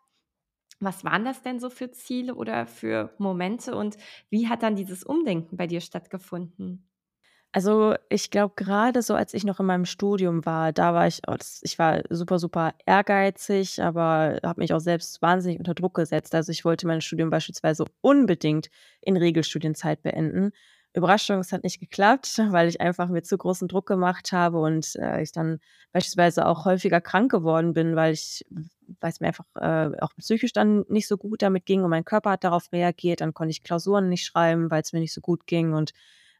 S1: Was waren das denn so für Ziele oder für Momente und wie hat dann dieses Umdenken bei dir stattgefunden?
S2: Also, ich glaube, grade so, als ich noch in meinem Studium war, da war ich oh, ich war super, super ehrgeizig, aber habe mich auch selbst wahnsinnig unter Druck gesetzt. Also, ich wollte mein Studium beispielsweise unbedingt in Regelstudienzeit beenden. Überraschung, es hat nicht geklappt, weil ich einfach mir zu großen Druck gemacht habe und, äh, ich dann beispielsweise auch häufiger krank geworden bin, weil ich weil's mir einfach, äh, auch psychisch dann nicht so gut damit ging und mein Körper hat darauf reagiert. Dann konnte ich Klausuren nicht schreiben, weil's mir nicht so gut ging und,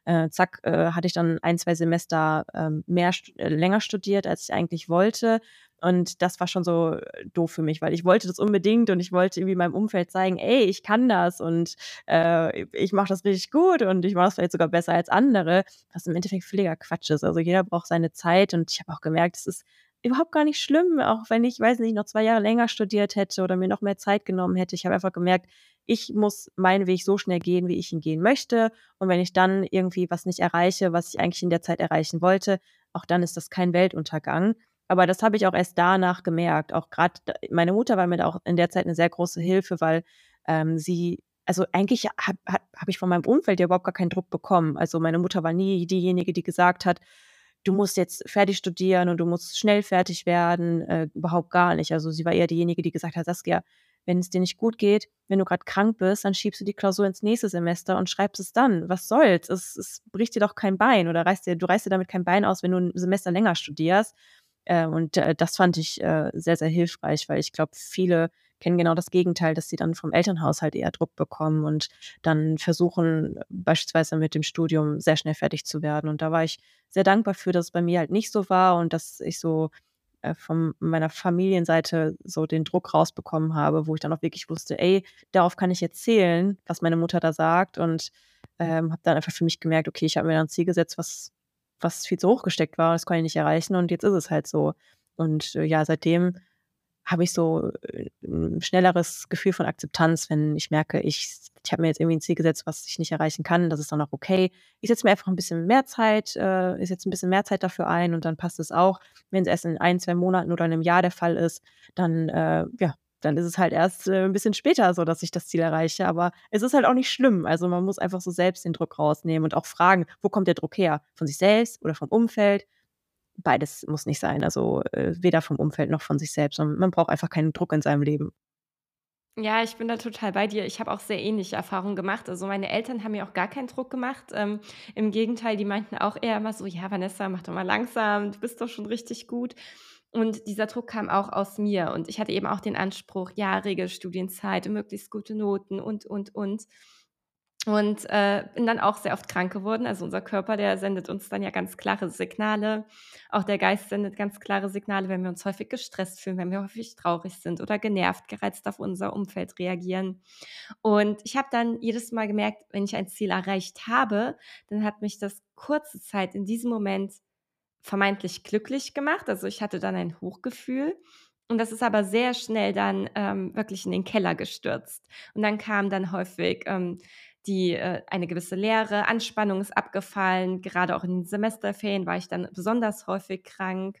S2: äh, zack, äh, hatte ich dann 1, 2 Semester, ähm, mehr äh, länger studiert, als ich eigentlich wollte. Und das war schon so doof für mich, weil ich wollte das unbedingt und ich wollte irgendwie meinem Umfeld zeigen: „Ey, ich kann das und, äh, ich mache das richtig gut und ich mache das vielleicht sogar besser als andere“, was im Endeffekt völliger Quatsch ist. Also, jeder braucht seine Zeit und ich habe auch gemerkt, es ist überhaupt gar nicht schlimm, auch wenn ich, weiß nicht, noch 2 Jahre länger studiert hätte oder mir noch mehr Zeit genommen hätte. Ich habe einfach gemerkt, ich muss meinen Weg so schnell gehen, wie ich ihn gehen möchte. Und wenn ich dann irgendwie was nicht erreiche, was ich eigentlich in der Zeit erreichen wollte, auch dann ist das kein Weltuntergang. Aber das habe ich auch erst danach gemerkt. Auch grad d meine Mutter war mir da auch in der Zeit 'ne sehr große Hilfe, weil, ähm, sie also eigentlich habe habe habe ich von meinem Umfeld ja überhaupt gar keinen Druck bekommen. Also, meine Mutter war nie diejenige, die gesagt hat: „Du musst jetzt fertig studieren und du musst schnell fertig werden“, äh, überhaupt gar nicht. Also, sie war eher diejenige, die gesagt hat: „Saskia, wenn es dir nicht gut geht, wenn du grad krank bist, dann schiebst du die Klausur ins nächste Semester und schreibst es dann. Was soll's? Es es bricht dir doch kein Bein oder reißt dir du reißt dir damit kein Bein aus, wenn du 'n Semester länger studierst.“ Äh, und, äh, das fand ich, äh, sehr, sehr hilfreich, weil ich glaube, viele kennen genau das Gegenteil, dass sie dann vom Elternhaushalt eher Druck bekommen und dann versuchen, beispielsweise mit dem Studium sehr schnell fertig zu werden. Und da war ich sehr dankbar für, dass es bei mir halt nicht so war und dass ich so, äh, von meiner Familienseite so den Druck rausbekommen habe, wo ich dann auch wirklich wusste: „Ey, darauf kann ich jetzt zählen, was meine Mutter da sagt.“ Und, ähm, habe dann einfach für mich gemerkt: „Okay, ich habe mir da 'n Ziel gesetzt, was was viel zu hoch gesteckt war. Das konnte ich nicht erreichen und jetzt ist es halt so.“ Und, äh, ja, seitdem habe ich so, äh, 'n schnelleres Gefühl von Akzeptanz, wenn ich merke, ich ich habe mir jetzt irgendwie 'n Ziel gesetzt, was ich nicht erreichen kann. Das ist dann auch okay. Ich setze mir einfach 'n bisschen mehr Zeit äh, ich setze 'n bisschen mehr Zeit dafür ein und dann passt es auch. Wenn's erst in 1, 2 Monaten oder 'nem Jahr der Fall ist, dann, äh, ja dann ist es halt erst, äh, 'n bisschen später so, dass ich das Ziel erreiche. Aber es ist halt auch nicht schlimm. Also, man muss einfach so selbst den Druck rausnehmen und auch fragen: „Wo kommt der Druck her? Von sich selbst oder vom Umfeld?“ Beides muss nicht sein. Also, äh, weder vom Umfeld noch von sich selbst, sondern man braucht einfach keinen Druck in seinem Leben.
S1: Ja, ich bin da total bei dir. Ich habe auch sehr ähnliche Erfahrungen gemacht. Also, meine Eltern haben mir auch gar keinen Druck gemacht. Ähm, im Gegenteil, die meinten auch eher immer so: „Ja, Vanessa, mach doch mal langsam, du bist doch schon richtig gut.“ Und dieser Druck kam auch aus mir und ich hatte eben auch den Anspruch, ja, Regelstudienzeit und möglichst gute Noten und, und, und. Und, äh, bin dann auch sehr oft krank geworden. Also, unser Körper, der sendet uns dann ja ganz klare Signale. Auch der Geist sendet ganz klare Signale, wenn wir uns häufig gestresst fühlen, wenn wir häufig traurig sind oder genervt, gereizt auf unser Umfeld reagieren. Und ich habe dann jedes Mal gemerkt, wenn ich ein Ziel erreicht habe, dann hat mich das kurze Zeit in diesem Moment vermeintlich glücklich gemacht. Also, ich hatte dann ein Hochgefühl und das ist aber sehr schnell dann, ähm, wirklich in den Keller gestürzt. Und dann kam dann häufig, ähm, die äh, eine gewisse Leere, Anspannung ist abgefallen. Gerade auch in den Semesterferien war ich dann besonders häufig krank,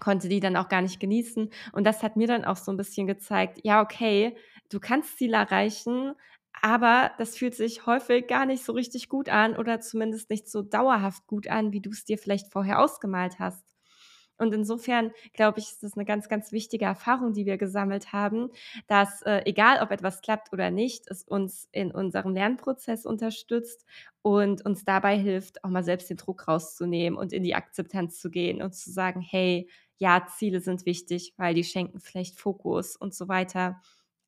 S1: konnte die dann auch gar nicht genießen. Und das hat mir dann auch so 'n bisschen gezeigt: „Ja, okay, du kannst Ziele erreichen, aber das fühlt sich häufig gar nicht so richtig gut an oder zumindest nicht so dauerhaft gut an, wie du's dir vielleicht vorher ausgemalt hast.“ Und insofern glaube ich, ist das 'ne ganz, ganz wichtige Erfahrung, die wir gesammelt haben, dass, äh, egal ob etwas klappt oder nicht, es uns in unserem Lernprozess unterstützt und uns dabei hilft, auch mal selbst den Druck rauszunehmen und in die Akzeptanz zu gehen und zu sagen: „Hey, ja, Ziele sind wichtig, weil die schenken vielleicht Fokus und so weiter.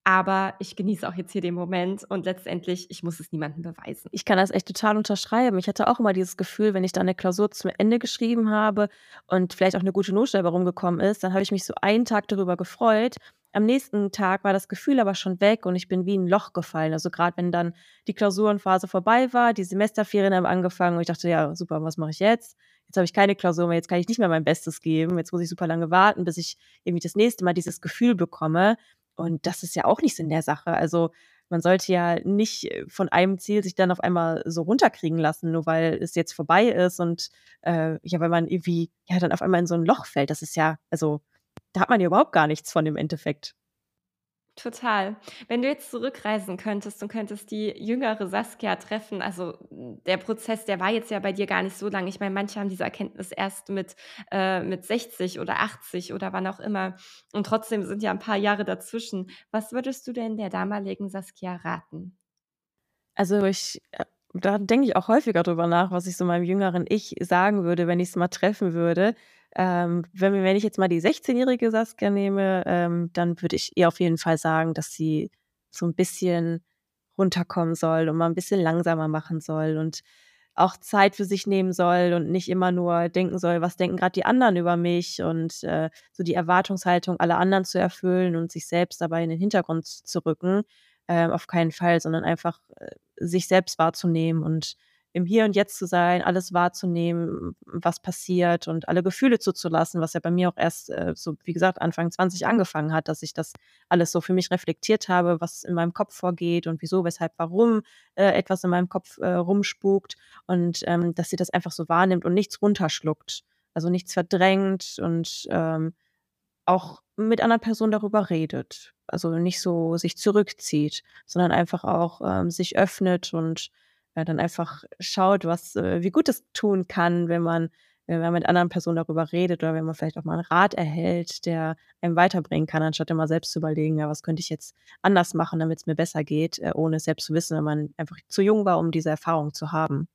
S1: Aber ich genieße auch jetzt hier den Moment und letztendlich, ich muss es niemandem beweisen.“
S2: Ich kann das echt total unterschreiben. Ich hatte auch immer dieses Gefühl, wenn ich dann 'ne Klausur zum Ende geschrieben habe und vielleicht auch 'ne gute Note dabei rumgekommen ist, dann habe ich mich so einen Tag darüber gefreut. Am nächsten Tag war das Gefühl aber schon weg und ich bin wie in 'n Loch gefallen. Also, grad wenn dann die Klausurenphase vorbei war, die Semesterferien haben angefangen und ich dachte: „Ja, super, was mache ich jetzt? Jetzt habe ich keine Klausur mehr, jetzt kann ich nicht mehr mein Bestes geben. Jetzt muss ich super lange warten, bis ich irgendwie das nächste Mal dieses Gefühl bekomme.“ Und das ist ja auch nicht Sinn der Sache. Also, man sollte ja nicht, äh, von einem Ziel sich dann auf einmal so runterkriegen lassen, nur weil es jetzt vorbei ist und, äh, ja, weil man irgendwie, ja, dann auf einmal in so 'n Loch fällt. Das ist ja also, da hat man ja überhaupt gar nichts von im Endeffekt.
S1: Total. Wenn du jetzt zurückreisen könntest und könntest die jüngere Saskia treffen also, der Prozess, der war jetzt ja bei dir gar nicht so lang. Ich meine, manche haben diese Erkenntnis erst mit äh, mit 60 oder 80 oder wann auch immer und trotzdem sind ja 'n paar Jahre dazwischen. Was würdest du denn der damaligen Saskia raten?
S2: Also, ich äh, da denke ich auch häufiger drüber nach, was ich so meinem jüngeren Ich sagen würde, wenn ich's mal treffen würde. Ähm, wenn wenn ich jetzt mal die sechzehnjährige Saskia nehme, ähm, dann würde ich ihr auf jeden Fall sagen, dass sie so 'n bisschen runterkommen soll und mal 'n bisschen langsamer machen soll und auch Zeit für sich nehmen soll und nicht immer nur denken soll: „Was denken grad die anderen über mich?“ Und, äh, so die Erwartungshaltung aller anderen zu erfüllen und sich selbst dabei in den Hintergrund zu rücken, ähm, auf keinen Fall, sondern einfach, äh, sich selbst wahrzunehmen und im Hier und Jetzt zu sein, alles wahrzunehmen, was passiert und alle Gefühle zuzulassen, was ja bei mir auch erst, äh, so, wie gesagt, Anfang 20 angefangen hat, dass ich das alles so für mich reflektiert habe, was in meinem Kopf vorgeht und wieso, weshalb, warum, äh, etwas in meinem Kopf, äh, rumspukt und, ähm, dass sie das einfach so wahrnimmt und nichts runterschluckt, also, nichts verdrängt und, ähm, auch mit anderen Personen darüber redet. Also, nicht so sich zurückzieht, sondern einfach auch, ähm, sich öffnet und, äh, dann einfach schaut, was äh, wie gut es tun kann, wenn man wenn man mit anderen Personen darüber redet oder wenn man vielleicht auch mal 'n Rat erhält, der einem weiterbringen kann, anstatt immer selbst zu überlegen: „Ja, was könnte ich jetzt anders machen, damit's mir besser geht“, äh, ohne es selbst zu wissen, wenn man einfach zu jung war, um diese Erfahrung zu haben.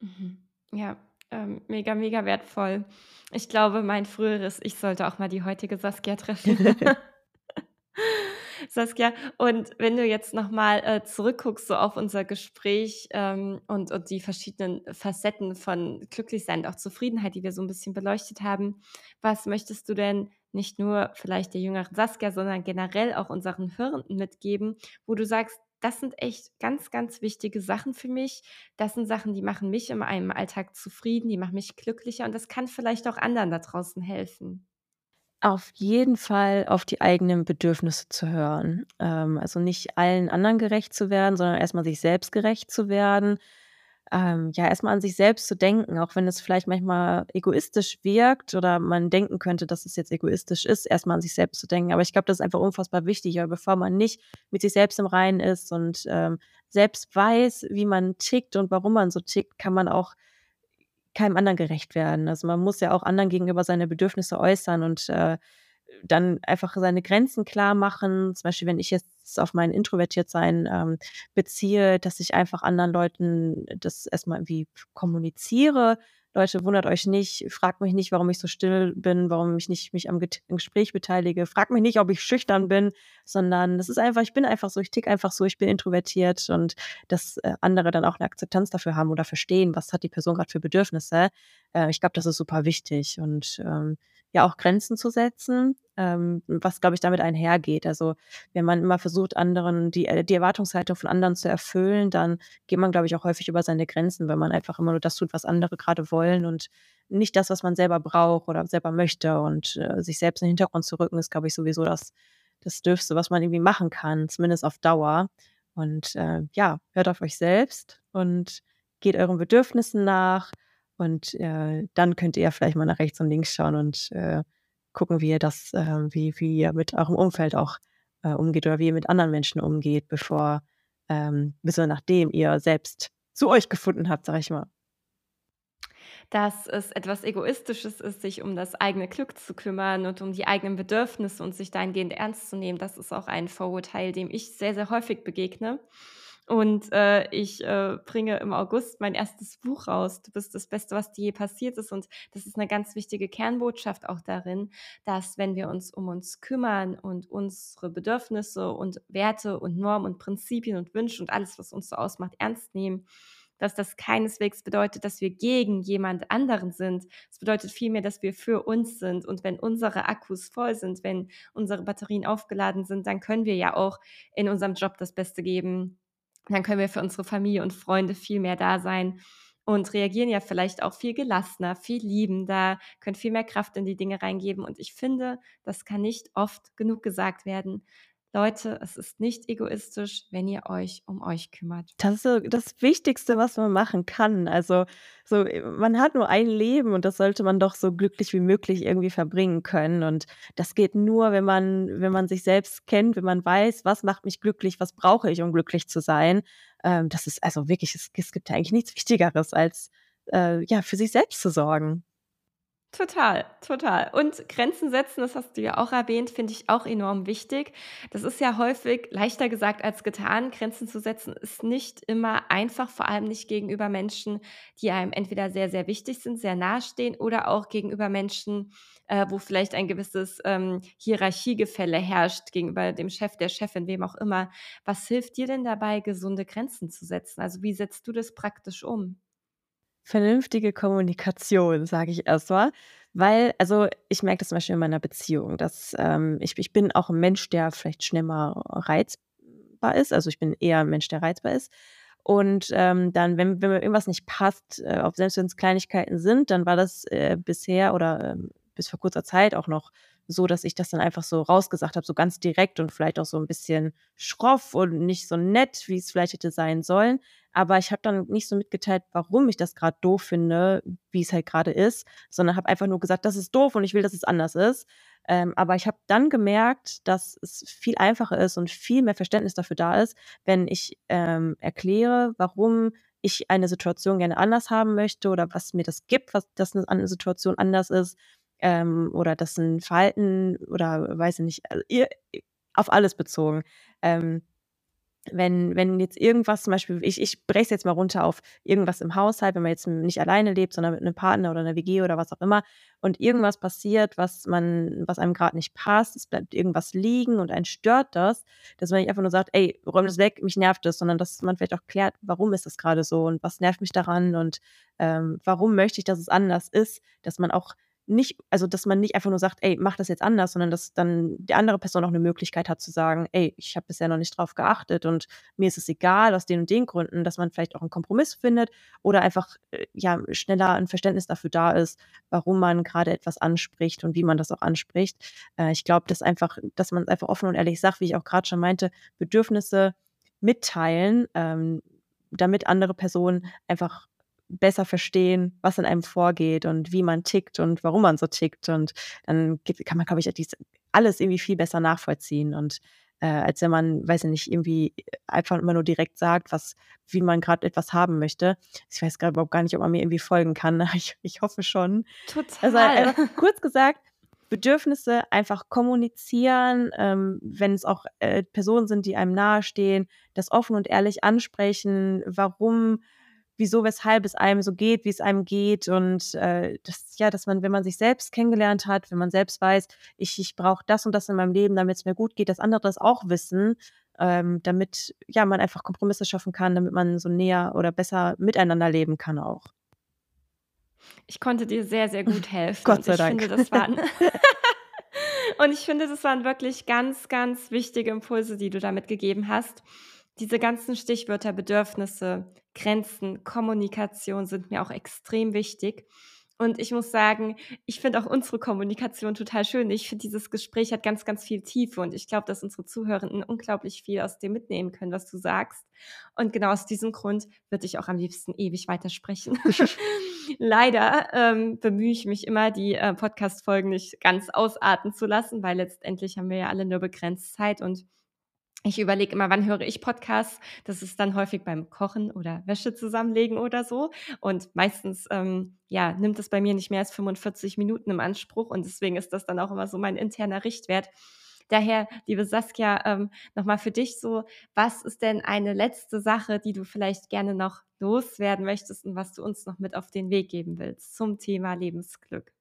S1: Mhm. Ja, ähm, mega, mega wertvoll. Ich glaube, mein früheres Ich sollte auch mal die heutige Saskia treffen. Saskia, und wenn du jetzt noch mal, äh, zurückguckst so auf unser Gespräch, ähm, und und die verschiedenen Facetten von Glücklichsein und auch Zufriedenheit, die wir so 'n bisschen beleuchtet haben. Was möchtest du denn nicht nur vielleicht der jüngeren Saskia, sondern generell auch unseren Hörenden mitgeben, wo du sagst: „Das sind echt ganz, ganz wichtige Sachen für mich. Das sind Sachen, die machen mich in meinem Alltag zufrieden, die machen mich glücklicher und das kann vielleicht auch anderen da draußen helfen?“
S2: Auf jeden Fall auf die eigenen Bedürfnisse zu hören. Ähm, also, nicht allen anderen gerecht zu werden, sondern erst mal sich selbst gerecht zu werden. Ähm, ja, erst mal an sich selbst zu denken, auch wenn es vielleicht manchmal egoistisch wirkt oder man denken könnte, dass es jetzt egoistisch ist, erst mal an sich selbst zu denken. Aber ich glaube, das ist einfach unfassbar wichtig, weil bevor man nicht mit sich selbst im Reinen ist und, ähm, selbst weiß, wie man tickt und warum man so tickt, kann man auch keinem anderen gerecht werden. Also, man muss ja auch anderen gegenüber seine Bedürfnisse äußern und, äh, dann einfach seine Grenzen klarmachen. Zum Beispiel, wenn ich jetzt auf mein Introvertiertsein, ähm, beziehe, dass ich einfach anderen Leuten das erst mal irgendwie kommuniziere: „Leute, wundert euch nicht, fragt mich nicht, warum ich so still bin, warum ich nicht mich am Get Gespräch beteilige. Fragt mich nicht, ob ich schüchtern bin, sondern das ist einfach ich bin einfach so, ich ticke einfach so, ich bin introvertiert.“ Und dass, äh, andere dann auch 'ne Akzeptanz dafür haben oder verstehen, was hat die Person grad für Bedürfnisse. Äh, ich glaube, das ist super wichtig und, ähm, ja, auch Grenzen zu setzen, ähm, was, glaube ich, damit einhergeht. Also, wenn man immer versucht, anderen die äh, die Erwartungshaltung von anderen zu erfüllen, dann geht man, glaube ich, auch häufig über seine Grenzen, wenn man einfach immer nur das tut, was andere grade wollen und nicht das, was man selber braucht oder selber möchte. Und, äh, sich selbst in den Hintergrund zu rücken, ist, glaube ich, sowieso das das Dürfste, was man irgendwie machen kann, zumindest auf Dauer. Und, äh, ja, hört auf euch selbst und geht euren Bedürfnissen nach und, äh, dann könnt ihr vielleicht mal nach rechts und links schauen und, äh, gucken, wie ihr das äh, wie wie ihr mit eurem Umfeld auch, äh, umgeht oder wie ihr mit anderen Menschen umgeht, bevor ähm, bis nachdem ihr selbst zu euch gefunden habt, sage ich mal.
S1: Dass es etwas Egoistisches ist, sich um das eigene Glück zu kümmern und um die eigenen Bedürfnisse und sich dahingehend ernst zu nehmen, das ist auch ein Vorurteil, dem ich sehr, sehr häufig begegne. Und, äh, ich, äh, bringe im August mein 1. Buch raus, „Du bist das Beste, was dir je passiert ist“, und das ist 'ne ganz wichtige Kernbotschaft auch darin, dass, wenn wir uns um uns kümmern und unsere Bedürfnisse und Werte und Normen und Prinzipien und Wünsche und alles, was uns so ausmacht, ernst nehmen, dass das keineswegs bedeutet, dass wir gegen jemand anderen sind. Es bedeutet vielmehr, dass wir für uns sind. Und wenn unsere Akkus voll sind, wenn unsere Batterien aufgeladen sind, dann können wir ja auch in unserem Job das Beste geben. Dann können wir für unsere Familie und Freunde viel mehr da sein und reagieren ja vielleicht auch viel gelassener, viel liebender, können viel mehr Kraft in die Dinge reingeben. Und ich finde, das kann nicht oft genug gesagt werden: „Leute, es ist nicht egoistisch, wenn ihr euch um euch kümmert.“
S2: Das ist so das Wichtigste, was man machen kann. Also, so äh, man hat nur ein Leben und das sollte man doch so glücklich wie möglich irgendwie verbringen können. Und das geht nur, wenn man wenn man sich selbst kennt, wenn man weiß: „Was macht mich glücklich? Was brauche ich, um glücklich zu sein?“ Ähm, das ist also wirklich es es gibt eigentlich nichts Wichtigeres als, äh, ja, für sich selbst zu sorgen.
S1: Total, total. Und Grenzen setzen, das hast du ja auch erwähnt, finde ich auch enorm wichtig. Das ist ja häufig leichter gesagt als getan. Grenzen zu setzen ist nicht immer einfach, vor allem nicht gegenüber Menschen, die einem entweder sehr, sehr wichtig sind, sehr nahestehen oder auch gegenüber Menschen, äh, wo vielleicht ein gewisses, ähm, Hierarchiegefälle herrscht gegenüber dem Chef, der Chefin, wem auch immer. Was hilft dir denn dabei, gesunde Grenzen zu setzen? Also, wie setzt du das praktisch um?
S2: Vernünftige Kommunikation, sage ich erst mal, weil also, ich merke das zum Beispiel in meiner Beziehung, dass, ähm ich ich bin auch 'n Mensch, der vielleicht schnell mal reizbar ist. Also, ich bin eher 'n Mensch, der reizbar ist. Und, ähm, dann, wenn wenn mir irgendwas nicht passt, äh, auch selbst wenn's Kleinigkeiten sind, dann war das, äh, bisher oder, ähm, bis vor kurzer Zeit auch noch so, dass ich das dann einfach so rausgesagt habe, so ganz direkt und vielleicht auch so 'n bisschen schroff und nicht so nett, wie's vielleicht hätte sein sollen. Aber ich habe dann nicht so mitgeteilt, warum ich das gerade doof finde, wie es halt gerade ist, sondern habe einfach nur gesagt, das ist doof und ich will, dass es anders ist. Ähm, aber ich habe dann gemerkt, dass es viel einfacher ist und viel mehr Verständnis dafür da ist, wenn ich ähm, erkläre, warum ich eine Situation gerne anders haben möchte oder was mir das gibt, was dass eine Situation anders ist ähm, oder dass ein Verhalten oder weiß ich nicht, also, ihr, auf alles bezogen. Ähm, wenn, wenn jetzt irgendwas zum Beispiel, ich, ich breche es jetzt mal runter auf irgendwas im Haushalt, wenn man jetzt nicht alleine lebt, sondern mit einem Partner oder einer WG oder was auch immer und irgendwas passiert, was man, was einem gerade nicht passt, es bleibt irgendwas liegen und einen stört das, dass man nicht einfach nur sagt, ey, räum das weg, mich nervt das, sondern dass man vielleicht auch klärt, warum ist das gerade so und was nervt mich daran und ähm, warum möchte ich, dass es anders ist, dass man auch nicht, also dass man nicht einfach nur sagt, ey, mach das jetzt anders, sondern dass dann die andere Person auch eine Möglichkeit hat zu sagen, ey, ich habe bisher noch nicht drauf geachtet und mir ist es egal aus den und den Gründen, dass man vielleicht auch einen Kompromiss findet oder einfach äh, ja schneller ein Verständnis dafür da ist, warum man gerade etwas anspricht und wie man das auch anspricht. Äh, ich glaube, dass einfach, dass man einfach offen und ehrlich sagt, wie ich auch gerade schon meinte, Bedürfnisse mitteilen, ähm, damit andere Personen einfach besser verstehen, was in einem vorgeht und wie man tickt und warum man so tickt. Und dann kann man, glaube ich, alles irgendwie viel besser nachvollziehen. Und äh, als wenn man, weiß ich nicht, irgendwie einfach immer nur direkt sagt, was, wie man gerade etwas haben möchte. Ich weiß gerade überhaupt gar nicht, ob man mir irgendwie folgen kann. Ich, ich hoffe schon.
S1: Total.
S2: Also einfach, kurz gesagt, Bedürfnisse einfach kommunizieren, ähm, wenn es auch äh, Personen sind, die einem nahestehen, das offen und ehrlich ansprechen, warum wieso, weshalb es einem so geht, wie es einem geht und äh, das, ja, dass man, wenn man sich selbst kennengelernt hat, wenn man selbst weiß, ich, ich brauche das und das in meinem Leben, damit es mir gut geht, dass andere das auch wissen, ähm, damit ja man einfach Kompromisse schaffen kann, damit man so näher oder besser miteinander leben kann auch.
S1: Ich konnte dir sehr, sehr gut helfen.
S2: Gott sei Dank.
S1: Finde, das waren und ich finde, das waren wirklich ganz, ganz wichtige Impulse, die du damit gegeben hast. Diese ganzen Stichwörter Bedürfnisse, Grenzen, Kommunikation sind mir auch extrem wichtig. Und ich muss sagen, ich finde auch unsere Kommunikation total schön. Ich finde, dieses Gespräch hat ganz, ganz viel Tiefe und ich glaube, dass unsere Zuhörenden unglaublich viel aus dem mitnehmen können, was du sagst. Und genau aus diesem Grund würde ich auch am liebsten ewig weitersprechen. Leider ähm, bemühe ich mich immer, die äh, Podcast-Folgen nicht ganz ausarten zu lassen, weil letztendlich haben wir ja alle nur begrenzt Zeit und ich überlege immer, wann höre ich Podcasts. Das ist dann häufig beim Kochen oder Wäsche zusammenlegen oder so. Und meistens ähm, ja, nimmt es bei mir nicht mehr als 45 Minuten im Anspruch. Und deswegen ist das dann auch immer so mein interner Richtwert. Daher, liebe Saskia, ähm, nochmal für dich so, was ist denn eine letzte Sache, die du vielleicht gerne noch loswerden möchtest und was du uns noch mit auf den Weg geben willst zum Thema Lebensglück?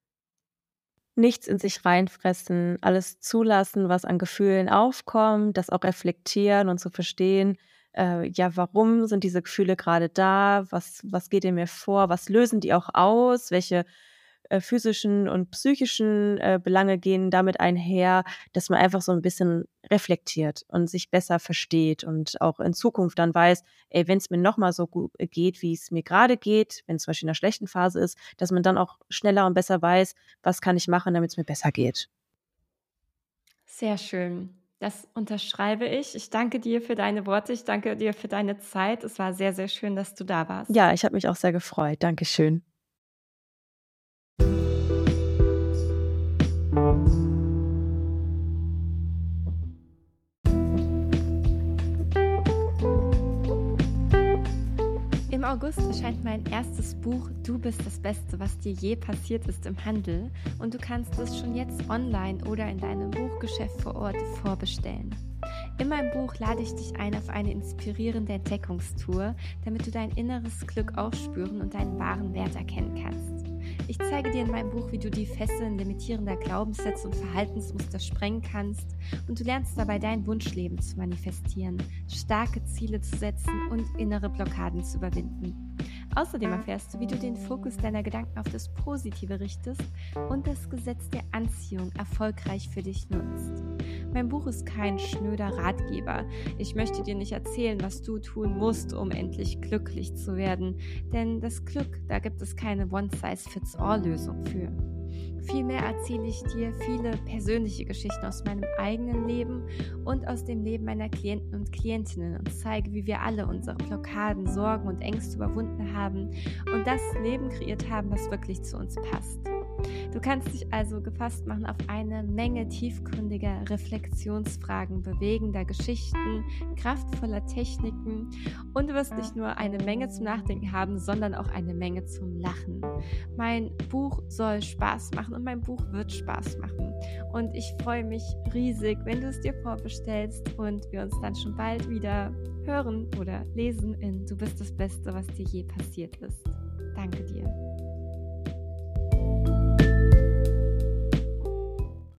S2: Nichts in sich reinfressen, alles zulassen, was an Gefühlen aufkommt, das auch reflektieren und zu verstehen, äh, ja, warum sind diese Gefühle gerade da? Was, was geht in mir vor? Was lösen die auch aus? Welche äh, physischen und psychischen äh, Belange gehen damit einher, dass man einfach so ein bisschen reflektiert und sich besser versteht und auch in Zukunft dann weiß, ey, wenn es mir nochmal so gut geht, wie es mir gerade geht, wenn es zum Beispiel in einer schlechten Phase ist, dass man dann auch schneller und besser weiß, was kann ich machen, damit es mir besser geht.
S1: Sehr schön. Das unterschreibe ich. Ich danke dir für deine Worte. Ich danke dir für deine Zeit. Es war sehr, sehr schön, dass du da warst.
S2: Ja, ich habe mich auch sehr gefreut. Dankeschön.
S1: August erscheint mein erstes Buch Du bist das Beste, was dir je passiert ist im Handel und du kannst es schon jetzt online oder in deinem Buchgeschäft vor Ort vorbestellen. In meinem Buch lade ich dich ein auf eine inspirierende Entdeckungstour, damit du dein inneres Glück aufspüren und deinen wahren Wert erkennen kannst. Ich zeige dir in meinem Buch, wie du die Fesseln limitierender Glaubenssätze und Verhaltensmuster sprengen kannst und du lernst dabei dein Wunschleben zu manifestieren, starke Ziele zu setzen und innere Blockaden zu überwinden. Außerdem erfährst du, wie du den Fokus deiner Gedanken auf das Positive richtest und das Gesetz der Anziehung erfolgreich für dich nutzt. Mein Buch ist kein schnöder Ratgeber. Ich möchte dir nicht erzählen, was du tun musst, um endlich glücklich zu werden. Denn das Glück, da gibt es keine One-Size-Fits-All-Lösung für. Vielmehr erzähle ich dir viele persönliche Geschichten aus meinem eigenen Leben und aus dem Leben meiner Klienten und Klientinnen und zeige, wie wir alle unsere Blockaden, Sorgen und Ängste überwunden haben und das Leben kreiert haben, was wirklich zu uns passt. Du kannst dich also gefasst machen auf eine Menge tiefgründiger Reflexionsfragen, bewegender Geschichten, kraftvoller Techniken und du wirst nicht nur eine Menge zum Nachdenken haben, sondern auch eine Menge zum Lachen. Mein Buch soll Spaß machen und mein Buch wird Spaß machen. Und ich freue mich riesig, wenn du es dir vorbestellst und wir uns dann schon bald wieder hören oder lesen in Du bist das Beste, was dir je passiert ist. Danke dir.